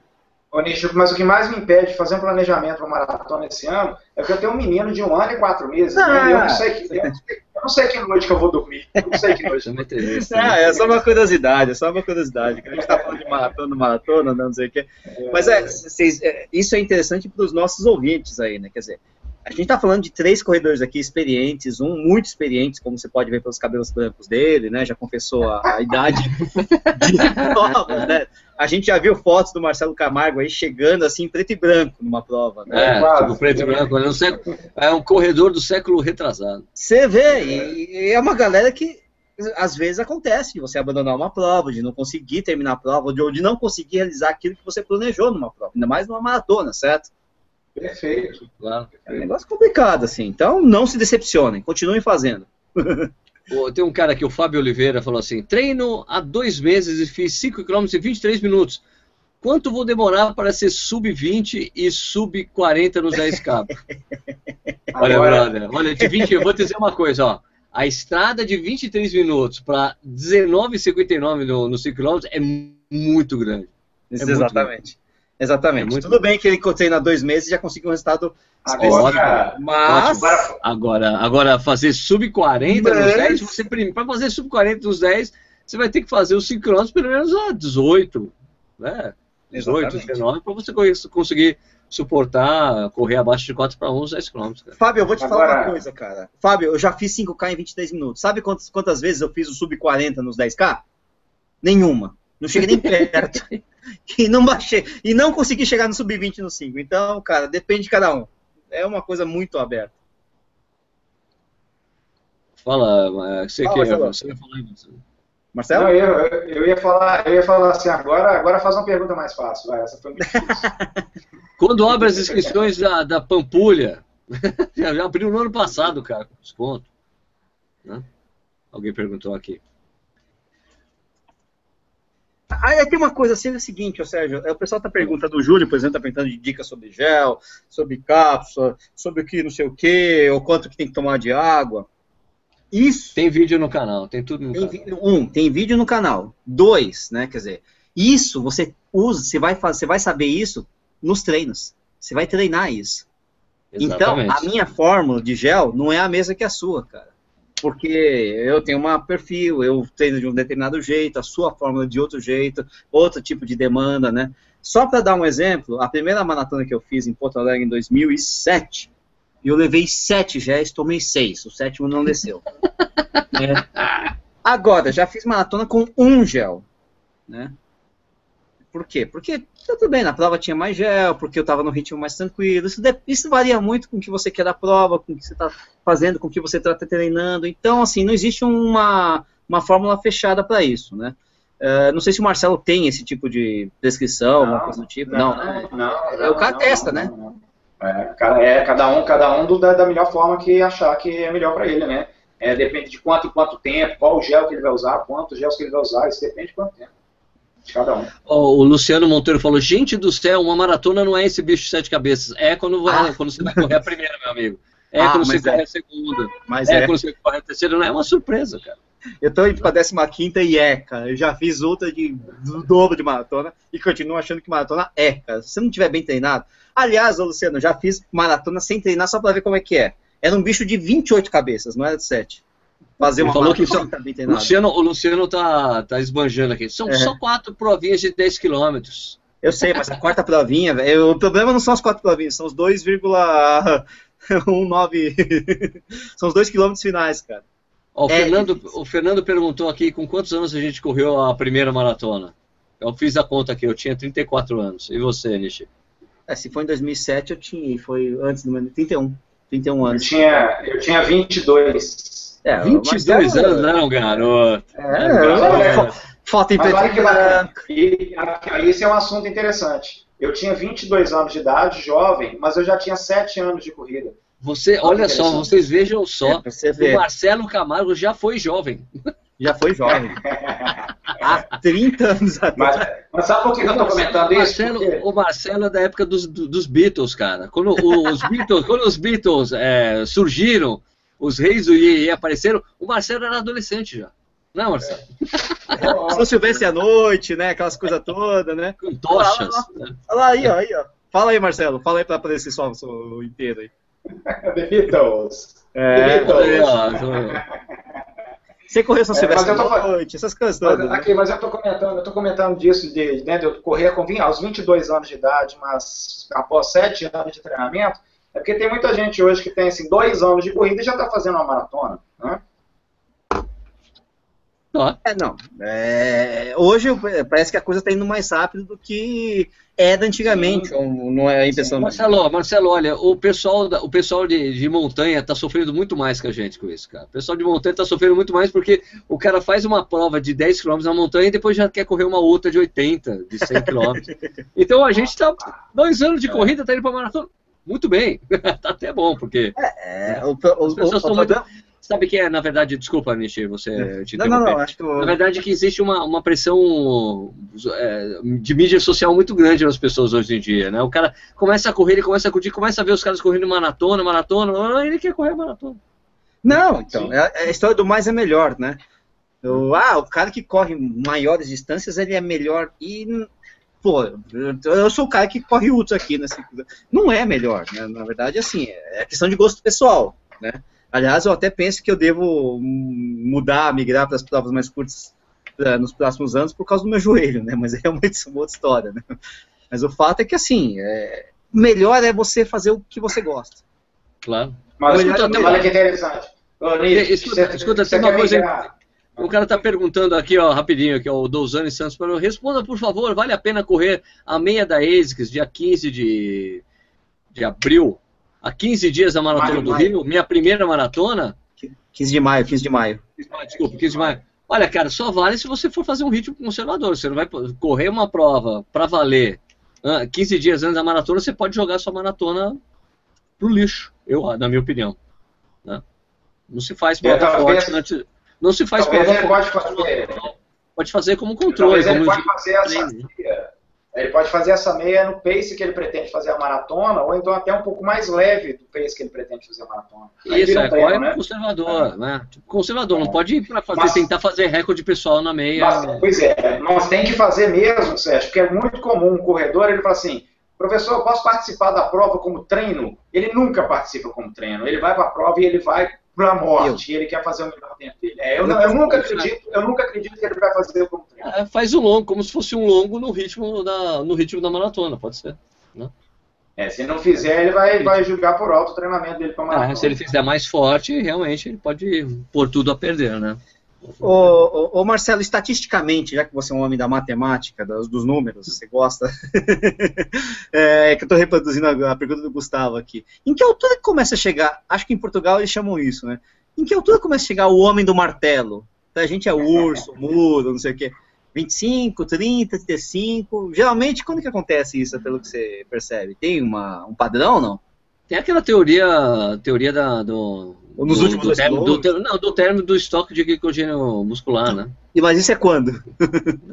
Mas o que mais me impede de fazer um planejamento para maratona esse ano é que eu tenho um menino de um ano e quatro meses. Ah, né? eu, não sei que, eu, não sei que noite que eu vou dormir. Eu não sei que noite. *laughs* ah, é só uma curiosidade, é só uma curiosidade. A gente está falando de maratona, maratona, não sei o quê. Mas é, vocês, é, isso é interessante para os nossos ouvintes aí, né? Quer dizer, a gente está falando de três corredores aqui experientes, um muito experiente, como você pode ver pelos cabelos brancos dele, né? Já confessou a, a idade *laughs* de provas, né? A gente já viu fotos do Marcelo Camargo aí chegando assim preto e branco numa prova. Né? É, tipo preto e branco. É um, século, é um corredor do século retrasado. Você vê, e, e é uma galera que às vezes acontece de você abandonar uma prova, de não conseguir terminar a prova, de, ou de não conseguir realizar aquilo que você planejou numa prova, ainda mais numa maratona, certo? Perfeito. Claro. É um negócio complicado, assim. Então, não se decepcionem. Continuem fazendo. *laughs* Tem um cara aqui, o Fábio Oliveira, falou assim: treino há dois meses e fiz 5 km em 23 minutos. Quanto vou demorar para ser sub-20 e sub-40 nos 10K? *laughs* olha, brother, olha, de 20, eu vou te dizer uma coisa, ó. A estrada de 23 minutos para 19,59 no, no 5 km é muito grande. É Exatamente. Muito grande. Exatamente. É muito Tudo bem que ele treina dois meses e já conseguiu um resultado Agora, mas agora, agora fazer sub 40 mas... nos 10, você para fazer sub 40 nos 10, você vai ter que fazer os 5 km pelo menos a 18, né? 18, Exatamente. 19 para você conseguir suportar correr abaixo de 4 para 1 10 km. Cara. Fábio, eu vou te agora... falar uma coisa, cara. Fábio, eu já fiz 5K em 23 minutos. Sabe quantas, quantas vezes eu fiz o sub 40 nos 10K? Nenhuma. Não cheguei nem perto. *laughs* e não baixei. E não consegui chegar no sub-20 no 5. Então, cara, depende de cada um. É uma coisa muito aberta. Fala, você Fala, que você ia falar Marcelo? Não, eu, eu, ia falar, eu ia falar assim, agora, agora faz uma pergunta mais fácil. Vai, essa foi muito *laughs* Quando abre as inscrições da, da Pampulha, *laughs* já, já abriu no ano passado, cara, desconto. Né? Alguém perguntou aqui. Aí tem uma coisa assim, é o seguinte, ó, Sérgio, é, o pessoal tá perguntando, o Júlio, por exemplo, tá perguntando de dicas sobre gel, sobre cápsula, sobre o que não sei o que, ou quanto que tem que tomar de água. Isso. Tem vídeo no canal, tem tudo no tem, canal. Um, tem vídeo no canal. Dois, né? Quer dizer, isso você usa, você vai, você vai saber isso nos treinos. Você vai treinar isso. Exatamente. Então, a minha fórmula de gel não é a mesma que a sua, cara. Porque eu tenho um perfil, eu treino de um determinado jeito, a sua fórmula de outro jeito, outro tipo de demanda, né? Só para dar um exemplo, a primeira maratona que eu fiz em Porto Alegre em 2007, eu levei sete géis, tomei seis, o sétimo não desceu. *laughs* é. Agora, já fiz maratona com um gel, né? Por quê? Porque tá tudo bem, na prova tinha mais gel, porque eu estava no ritmo mais tranquilo. Isso, isso, varia muito com o que você quer da prova, com o que você está fazendo, com o que você está treinando. Então, assim, não existe uma, uma fórmula fechada para isso, né? Uh, não sei se o Marcelo tem esse tipo de descrição, não, alguma coisa do tipo. Não, não, não. não, não o cara testa, né? É, é, cada um, cada um do, da, da, melhor forma que achar que é melhor para ele, né? É, depende de quanto e quanto tempo, qual o gel que ele vai usar, quantos gels que ele vai usar, isso depende de quanto tempo cada um. o Luciano Monteiro falou: gente do céu, uma maratona não é esse bicho de sete cabeças. É quando, ah. quando você vai correr a primeira, meu amigo. É ah, quando você corre é. a segunda. Mas é, é quando você corre a terceira. Não é uma surpresa, cara. Eu tô indo pra 15 e é, cara. Eu já fiz outra de, do dobro de maratona e continuo achando que maratona é, cara. Se você não tiver bem treinado. Aliás, Luciano, já fiz maratona sem treinar só pra ver como é que é. Era um bicho de 28 cabeças, não era de 7 fazer uma falou que só, Luciano, O Luciano tá, tá esbanjando aqui. São é. só quatro provinhas de 10 quilômetros. Eu sei, mas a quarta provinha, véio, o problema não são as quatro provinhas, são os 2,19. *laughs* *laughs* são os 2 quilômetros finais, cara. Ó, o, é Fernando, o Fernando perguntou aqui com quantos anos a gente correu a primeira maratona. Eu fiz a conta aqui, eu tinha 34 anos. E você, Nishi? É, se foi em 2007, eu tinha, foi antes do meu 31, 31 anos. Eu tinha, eu tinha 22. É, 22 anos não é garoto. É, é, é foto em preto branco. Esse é um assunto interessante. Eu tinha 22 anos de idade, jovem, mas eu já tinha 7 anos de corrida. Você, olha só, vocês vejam só, é, o Marcelo Camargo já foi jovem. *laughs* Já foi jovem. *laughs* Há 30 anos atrás. Mas, mas sabe por que, eu estou comentando isso? Marcelo, o Marcelo é da época dos, dos Beatles, cara. Quando os Beatles, quando os Beatles é, surgiram, os reis do IE apareceram, o Marcelo era adolescente já. Não, Marcelo? É. São Silvestre à noite, né? Aquelas coisas todas, né? Com tochas. Olha lá, olha lá, aí, ó, aí, ó. Fala aí, Marcelo. Fala aí pra aparecer só o inteiro aí. The *laughs* Beatles. É, The Beatles. Você correu São Silvestre é, tô, à noite, essas coisas todas. Mas, né? aqui, mas eu tô comentando, eu tô comentando disso, de, né, de eu correr com, aos 22 anos de idade, mas após 7 anos de treinamento, é porque tem muita gente hoje que tem assim, dois anos de corrida e já está fazendo uma maratona. Né? É, não. É, hoje parece que a coisa está indo mais rápido do que era antigamente, Sim. não é a impressão. Sim. Marcelo, Marcelo, olha, o pessoal, o pessoal de, de montanha está sofrendo muito mais que a gente com isso, cara. O pessoal de montanha está sofrendo muito mais porque o cara faz uma prova de 10 km na montanha e depois já quer correr uma outra de 80, de 100 km. *laughs* então a gente está dois anos de corrida, está indo para maratona muito bem. *laughs* tá até bom, porque. É, é o, o, as pessoas estão muito. Sabe que é, na verdade, desculpa, Nishi, você te não, não, não, acho que eu... Na verdade que existe uma, uma pressão é, de mídia social muito grande nas pessoas hoje em dia, né? O cara começa a correr, ele começa a curtir, começa a ver os caras correndo maratona, maratona, ele quer correr maratona. Não, então, é, é, a história do mais é melhor, né? O, ah, o cara que corre maiores distâncias, ele é melhor. E pô, eu sou o cara que corre ultra aqui, né? Não é melhor, né? Na verdade, assim, é questão de gosto pessoal, né? Aliás, eu até penso que eu devo mudar, migrar para as provas mais curtas uh, nos próximos anos por causa do meu joelho, né? Mas é *laughs* uma, uma outra história, né? Mas o fato é que, assim, é, melhor é você fazer o que você gosta. Claro. Mas escuta, é olha que interessante. Ô, escuta, você, escuta, você tem uma coisa... O cara está perguntando aqui, ó, rapidinho, aqui, ó, o Douzane Santos, para responda, por favor, vale a pena correr a meia da ASICS, dia 15 de, de abril, há 15 dias da Maratona maio, do maio. Rio, minha primeira maratona? 15 de maio, 15 de maio. Desculpa, 15 de maio. Olha, cara, só vale se você for fazer um ritmo conservador. Você não vai correr uma prova para valer 15 dias antes da maratona, você pode jogar sua maratona pro lixo, eu, na minha opinião. Né? Não se faz prova forte antes não se faz Talvez ele pode fazer. pode fazer como controle. Talvez ele como pode fazer essa meia, ele pode fazer essa meia no pace que ele pretende fazer a maratona, ou então até um pouco mais leve do pace que ele pretende fazer a maratona. Aí Isso, é, um treino, né? conservador, é. né? Tipo, conservador, não pode ir para fazer, mas, tentar fazer recorde pessoal na meia. Mas, pois é, mas tem que fazer mesmo, Sérgio, porque é muito comum um corredor, ele fala assim, professor, eu posso participar da prova como treino? Ele nunca participa como treino, ele vai para a prova e ele vai para a morte, eu. ele quer fazer o melhor tempo dele. É, eu, eu, nunca acredito, eu nunca acredito que ele vai fazer como treino. É, faz o longo, como se fosse um longo no ritmo da, no ritmo da maratona, pode ser. Né? É, se não fizer, ele vai, vai julgar por alto o treinamento dele para maratona. Ah, se ele fizer mais forte, realmente ele pode pôr tudo a perder, né? Ô, ô, ô, Marcelo, estatisticamente, já que você é um homem da matemática, dos, dos números, você gosta, *laughs* é, que eu estou reproduzindo a, a, pergunta do Gustavo aqui. Em que altura começa a chegar, acho que em Portugal eles chamam isso, né? Em que altura começa a chegar o homem do martelo? A gente é urso, muro, não sei o quê. 25, 30, 35. Geralmente, quando que acontece isso, pelo que você percebe? Tem uma, um padrão ou não? Tem aquela teoria, teoria da, do, nos do, últimos do termo, do, não, do termo do estoque de glicogênio muscular, né? E mas isso é quando?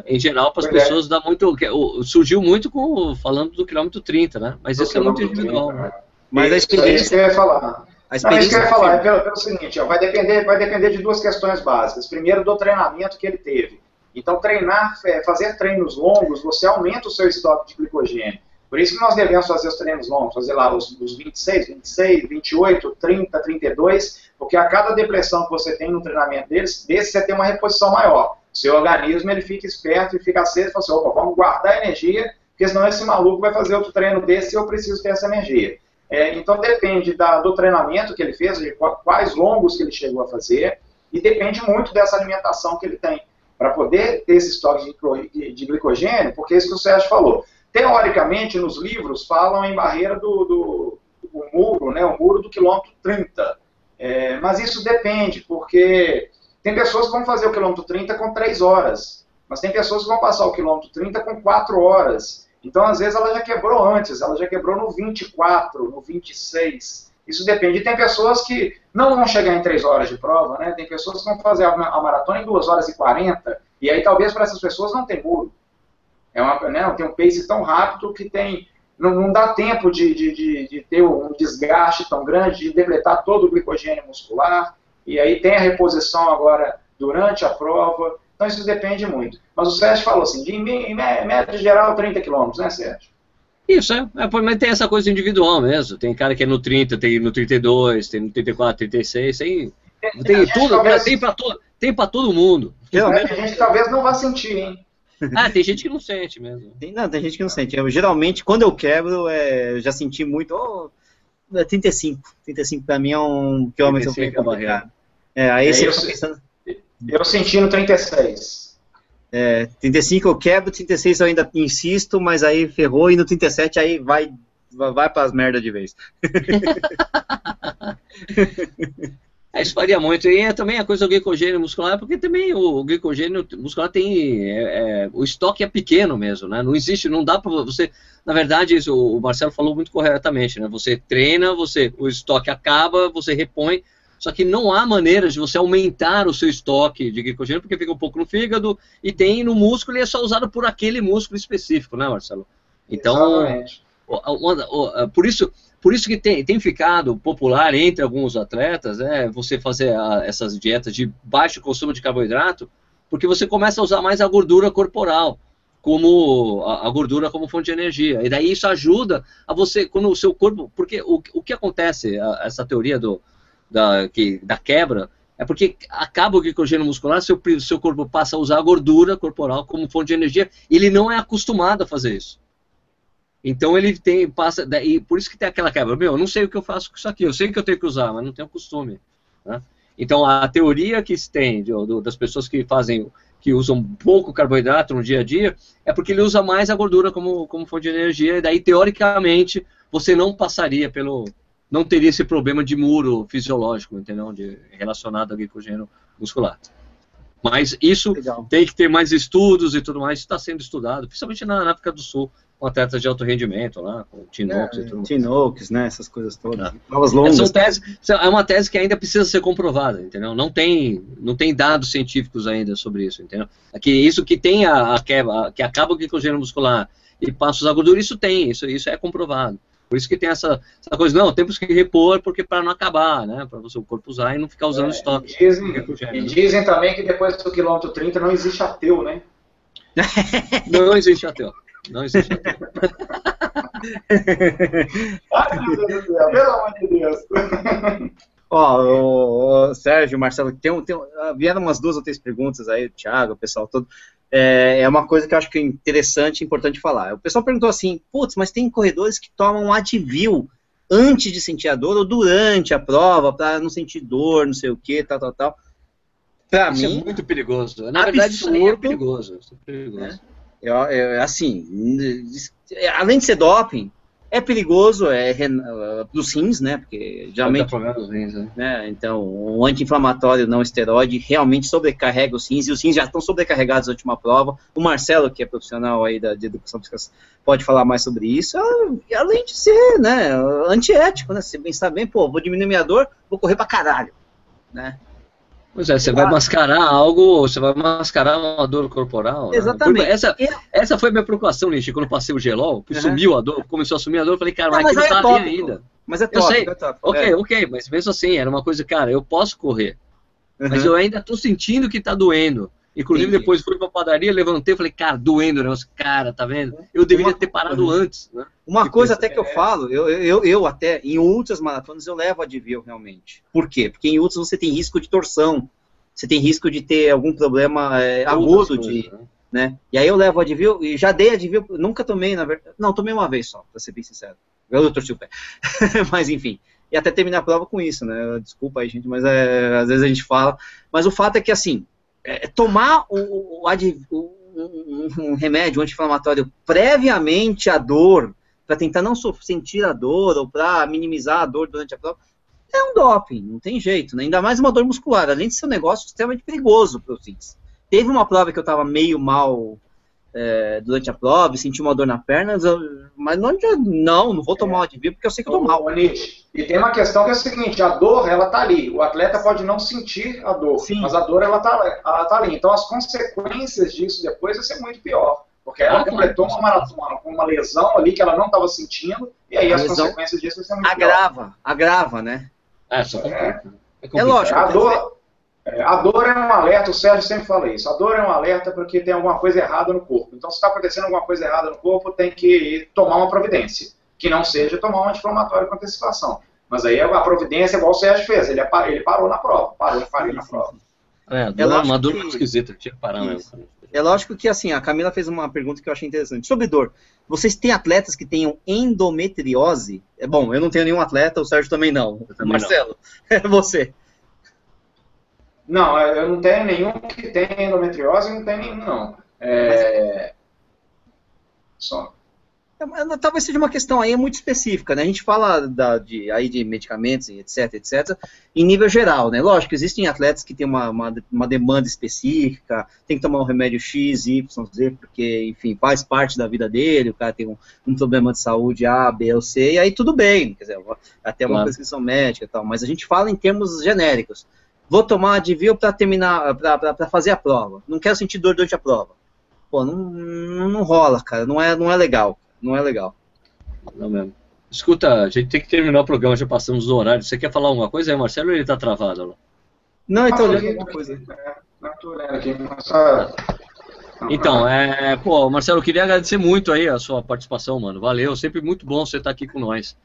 em geral, para as pessoas é. dá muito. Surgiu muito com, falando do quilômetro 30, né? Mas do isso é muito individual. 30, né? Mas a experiência. É isso que eu ia falar. A experiência não, isso que eu ia falar é pelo, pelo seguinte: ó, vai, depender, vai depender de duas questões básicas. Primeiro, do treinamento que ele teve. Então, treinar, é, fazer treinos longos, você aumenta o seu estoque de glicogênio. Por isso que nós devemos fazer os treinos longos, fazer lá os, os 26, 26, 28, 30, 32, porque a cada depressão que você tem no treinamento deles, desse você tem uma reposição maior. Seu organismo ele fica esperto e fica aceso e fala assim, opa, vamos guardar energia, porque senão esse maluco vai fazer outro treino desse e eu preciso ter essa energia. É, então depende da, do treinamento que ele fez, de quais longos que ele chegou a fazer, e depende muito dessa alimentação que ele tem, para poder ter esse estoque de, de glicogênio, porque é isso que o Sérgio falou. Teoricamente, nos livros, falam em barreira do, do, do muro, né, o muro do quilômetro 30. É, mas isso depende, porque tem pessoas que vão fazer o quilômetro 30 com 3 horas, mas tem pessoas que vão passar o quilômetro 30 com 4 horas. Então, às vezes, ela já quebrou antes, ela já quebrou no 24, no 26. Isso depende. E tem pessoas que não vão chegar em 3 horas de prova, né? Tem pessoas que vão fazer a maratona em 2 horas e 40, e aí talvez para essas pessoas não tem muro. É uma, né, tem um pace tão rápido que tem, não, não dá tempo de, de, de, de, ter um desgaste tão grande, de depletar todo o glicogênio muscular, e aí tem a reposição agora durante a prova, então isso depende muito. Mas o Sérgio falou assim, de, em média geral 30 km, né Sérgio? Isso, é, é, mas tem essa coisa individual mesmo. Tem cara que é no 30, tem no 32, tem no 34, 36, tem, tem, tem tudo, talvez, tem para todo, todo mundo. Realmente, a gente talvez não vá sentir, hein? Ah, tem gente que não sente mesmo. Tem, não, tem gente que não sente. Eu, geralmente, quando eu quebro, é, eu já senti muito. Oh, 35. 35 pra mim é um quilômetro bem complicado. É, aí é, você eu, fica pensando. Eu senti no 36. É, 35 eu quebro, 36 eu ainda insisto, mas aí ferrou, e no 37 aí vai, vai pras merda de vez. *laughs* É, isso varia muito. E é também a coisa do glicogênio muscular, porque também o glicogênio muscular tem. É, é, o estoque é pequeno mesmo, né? Não existe, não dá para você. Na verdade, isso, o Marcelo falou muito corretamente, né? Você treina, você, o estoque acaba, você repõe. Só que não há maneira de você aumentar o seu estoque de glicogênio, porque fica um pouco no fígado e tem no músculo e é só usado por aquele músculo específico, né, Marcelo? Então, Exatamente. por isso por isso que tem, tem ficado popular entre alguns atletas, né, você fazer a, essas dietas de baixo consumo de carboidrato, porque você começa a usar mais a gordura corporal, como a, a, gordura como fonte de energia. E daí isso ajuda a você, quando o seu corpo. Porque o, o que acontece, a, essa teoria do, da, que, da quebra, é porque acaba o glicogênio muscular, seu, seu corpo passa a usar a gordura corporal como fonte de energia, e ele não é acostumado a fazer isso. Então ele tem, passa, e por isso que tem aquela quebra, meu, eu não sei o que eu faço com isso aqui, eu sei que eu tenho que usar, mas não tenho costume. Né? Então a teoria que se tem do, das pessoas que fazem, que usam pouco carboidrato no dia a dia, é porque ele usa mais a gordura como, como fonte de energia, e daí teoricamente você não passaria pelo, não teria esse problema de muro fisiológico, entendeu? De, relacionado ao glicogênio muscular. Mas isso Legal. tem que ter mais estudos e tudo mais, está sendo estudado, principalmente na, na África do Sul, com atletas de alto rendimento lá, com Tinox é, e tudo. Tinox, né, essas coisas todas. É. Provas longas. É, tese, é uma tese que ainda precisa ser comprovada, entendeu? Não tem, não tem dados científicos ainda sobre isso, entendeu? Aqui, isso que tem a, a quebra, que acaba o glicogênio muscular e passa a gordura, isso tem, isso, isso é comprovado. Por isso que tem essa, essa coisa, não, temos que repor porque para não acabar, né? Para o seu corpo usar e não ficar usando é, estoque. Dizem, e dizem também que depois do quilômetro 30 não existe ateu, né? *laughs* não existe ateu. Não existe ateu. *laughs* Ai, meu Deus do céu, pelo amor de Deus. Ó, o, o, Sérgio, Marcelo, tem, tem, vieram umas duas ou três perguntas aí, o Thiago, o pessoal todo é, é, uma coisa que eu acho que é interessante e importante falar. O pessoal perguntou assim, putz, mas tem corredores que tomam Advil antes de sentir a dor ou durante a prova, para não sentir dor, não sei o que, tal, tal, tal. Pra isso é mim, é muito perigoso. Na absurdo, verdade, isso é perigoso. Isso é perigoso. Né? Eu, eu, assim, além de ser doping, é perigoso, é, é dos rins, né? Porque geralmente. Rins, né? né? Então, o anti-inflamatório não esteroide realmente sobrecarrega os rins, e os rins já estão sobrecarregados na última prova. O Marcelo, que é profissional aí da, de educação física, pode falar mais sobre isso. Além de ser, né, antiético, né? Você pensar bem, pô, vou diminuir minha dor, vou correr pra caralho, né? Pois é, você vai mascarar algo, você vai mascarar uma dor corporal. Né? Exatamente. Né? Essa, essa foi a minha preocupação, Nishi, quando eu passei o gelol, uhum. sumiu a dor, começou a sumir a dor, eu falei, cara, mas, mas aquilo é tá ali ainda. Mas é top, eu sei. É top. Ok, é. ok, mas mesmo assim, era uma coisa, cara, eu posso correr, uhum. mas eu ainda tô sentindo que tá doendo. Inclusive, Entendi. depois fui pra padaria, levantei e falei, cara, doendo negócio. Cara, tá vendo? Eu deveria ter parado uhum. antes. Né? Uma coisa até que eu falo, eu, eu, eu até, em outras maratonas, eu levo a Advil realmente. Por quê? Porque em outras você tem risco de torção você tem risco de ter algum problema é, agudo de, né? né? E aí eu levo a Advil, e já dei a Advil, nunca tomei, na verdade, não, tomei uma vez só, pra ser bem sincero. Eu torci o pé. *laughs* mas enfim, e até terminar a prova com isso, né? Desculpa aí, gente, mas é, às vezes a gente fala. Mas o fato é que, assim, é, tomar o, o, o um, remédio anti-inflamatório previamente à dor, para tentar não sentir a dor ou para minimizar a dor durante a prova, é um doping, não tem jeito, né? Ainda mais uma dor muscular, além de ser um negócio extremamente perigoso para os. Teve uma prova que eu estava meio mal é, durante a prova, senti uma dor na perna, mas não, não, não vou tomar é. Advil porque eu sei que eu tô mal. E tem uma questão que é a seguinte, a dor, ela tá ali. O atleta pode não sentir a dor, Sim. mas a dor, ela tá, ela tá ali. Então as consequências disso depois vai ser muito pior. Porque ela completou uma maratona com uma lesão ali que ela não estava sentindo, e aí a as consequências disso vai ser muito agrava, pior. Agrava, né? É, só é, é, é lógico. A dor, a dor é um alerta, o Sérgio sempre fala isso. A dor é um alerta porque tem alguma coisa errada no corpo. Então, se está acontecendo alguma coisa errada no corpo, tem que tomar uma providência. Que não seja tomar um anti-inflamatório com antecipação. Mas aí a providência, igual o Sérgio fez, ele, ele parou na prova, parou de fazer na prova. É, é uma dor muito esquisita, tinha que parar mesmo. É lógico que assim, a Camila fez uma pergunta que eu achei interessante. Sobre dor, vocês têm atletas que tenham endometriose? É bom, eu não tenho nenhum atleta, o Sérgio também não. Também Marcelo, *laughs* é você. Não, eu não tenho nenhum que tenha endometriose, não tenho nenhum, não. É... Só. É, talvez seja uma questão aí muito específica, né? A gente fala da, de, aí de medicamentos, etc, etc, em nível geral, né? Lógico, existem atletas que têm uma, uma, uma, demanda específica, tem que tomar um remédio X, Y, Z, porque, enfim, faz parte da vida dele, o cara tem um, um problema de saúde A, B ou C, e aí tudo bem, quer dizer, até uma claro. prescrição médica e tal, mas a gente fala em termos genéricos. Vou tomar Advil para terminar, para fazer a prova. Não quero sentir dor durante a prova. Pô, não, não rola, cara, não é, não é legal não é legal. Não mesmo. Escuta, a gente tem que terminar o programa, já passamos do horário. Você quer falar alguma coisa aí, Marcelo, ou ele tá travado? Não, ele tá olhando alguma coisa. Então, é, pô, Marcelo, eu queria agradecer muito aí a sua participação, mano. Valeu, sempre muito bom você estar aqui com nós.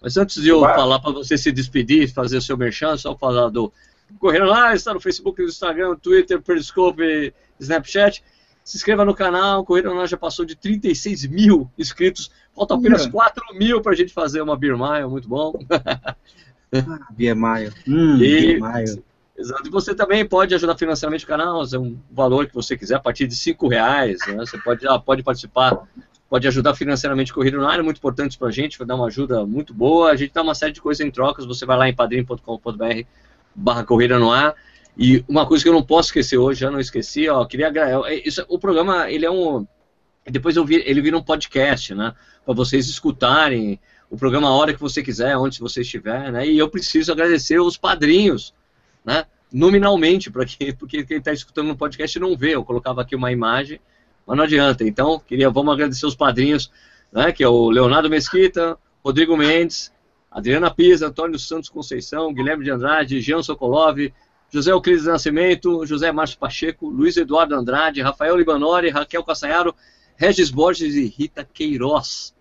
Mas antes de eu Vai. falar para você se despedir, fazer o seu merchan, só falar do Correio lá, está no Facebook, no Instagram, Twitter, Periscope, Snapchat. Se inscreva no canal, Corrida Nós já passou de 36 mil inscritos. Falta apenas 4 mil para a gente fazer uma Beer Mile, muito bom. ah, Beer Mile. Hum, *laughs* e, Beer Exato. E você também pode ajudar financeiramente o canal, é um valor que você quiser, a partir de 5 reais. Né? Você pode, já pode participar, pode ajudar financeiramente o Corrida no Ar, é muito importante para a gente, vai dar uma ajuda muito boa. A gente dá uma série de coisas em trocas, você vai lá em padrim.com.br barra Corrida no Ar E uma coisa que eu não posso esquecer hoje, já não esqueci, ó, queria é, isso, o programa ele é um depois eu vi, ele vira um podcast, né, para vocês escutarem o programa a hora que você quiser, onde você estiver, né? E eu preciso agradecer os padrinhos, né? Nominalmente, para que, *laughs* porque quem está escutando no podcast não vê. Eu colocava aqui uma imagem, mas não adianta. Então, queria, vamos agradecer os padrinhos, né? Que é o Leonardo Mesquita, Rodrigo Mendes, Adriana Pisa, Antônio Santos Conceição, Guilherme de Andrade, Jean Sokolov, José Euclides Nascimento, José Márcio Pacheco, Luiz Eduardo Andrade, Rafael Libanori, Raquel Cassaiaro, Regis Borges e Rita Queiroz.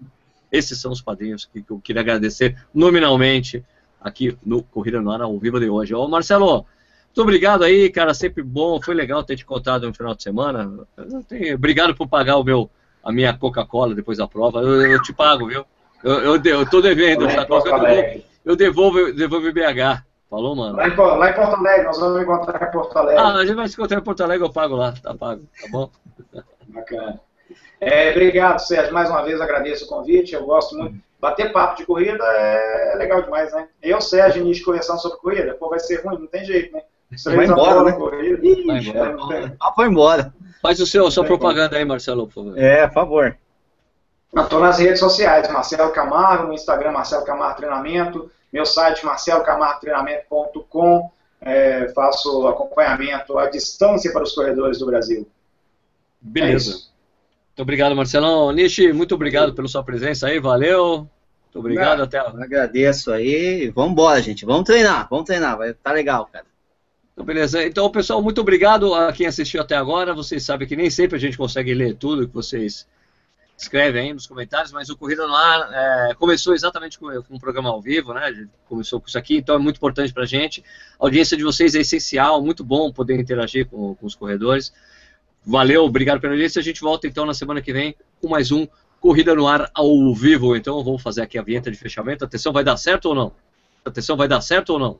Esses são os padrinhos que, eu queria agradecer nominalmente aqui no Corrida no Ar ao vivo de hoje. Ô Marcelo, muito obrigado aí, cara, sempre bom, foi legal ter te contado no final de semana. Tenho, obrigado por pagar o meu, a minha Coca-Cola depois da prova. Eu, eu, te pago, viu? Eu, eu, eu tô devendo essa Coca, eu devolvo, eu devolvo, devolvo BH. Falou, mano. Lá em, lá em, Porto Alegre, nós vamos encontrar em Porto Alegre. Ah, a gente vai se encontrar em Porto Alegre, eu pago lá, tá pago, tá bom? *laughs* Bacana. É, obrigado, Sérgio. Mais uma vez agradeço o convite. Eu gosto muito. Bater papo de corrida é legal demais, né? Eu, Sérgio, início conversando sobre corrida, pô, vai ser ruim, não tem jeito, né? vai embora, né? Corrida, Ih, vai embora. Ah, foi embora. Faz o seu, sua propaganda aí, Marcelo, por favor. É, por favor. Estou nas redes sociais, Marcelo Camargo, no Instagram Marcelo Camargo Treinamento, meu site marcelocamargotreinamento.com, é, faço acompanhamento à distância para os corredores do Brasil. Beleza. É muito obrigado, Marcelão. Nishi, muito obrigado pela sua presença aí, valeu. Muito obrigado, Não, até. Agradeço aí. Vamos embora, gente. Vamos treinar, vamos treinar. Vai tá legal, cara. Então, beleza. Então, pessoal, muito obrigado a quem assistiu até agora. Vocês sabem que nem sempre a gente consegue ler tudo que vocês escrevem aí nos comentários, mas o Corrida no Ar é, começou exatamente com, com um programa ao vivo, né? Começou com isso aqui, então é muito importante para a gente. A audiência de vocês é essencial, muito bom poder interagir com, com os corredores. Valeu, obrigado pela audiência. A gente volta então na semana que vem com mais um Corrida no Ar ao vivo. Então vamos fazer aqui a vinheta de fechamento. Atenção, vai dar certo ou não? Atenção, vai dar certo ou não?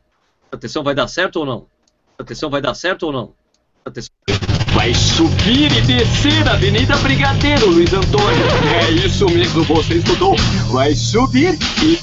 Atenção, vai dar certo ou não? Atenção, vai dar certo ou não? Atenção. Vai subir e descer a Avenida Brigadeiro, Luiz Antônio. É isso mesmo, você escutou. Vai subir e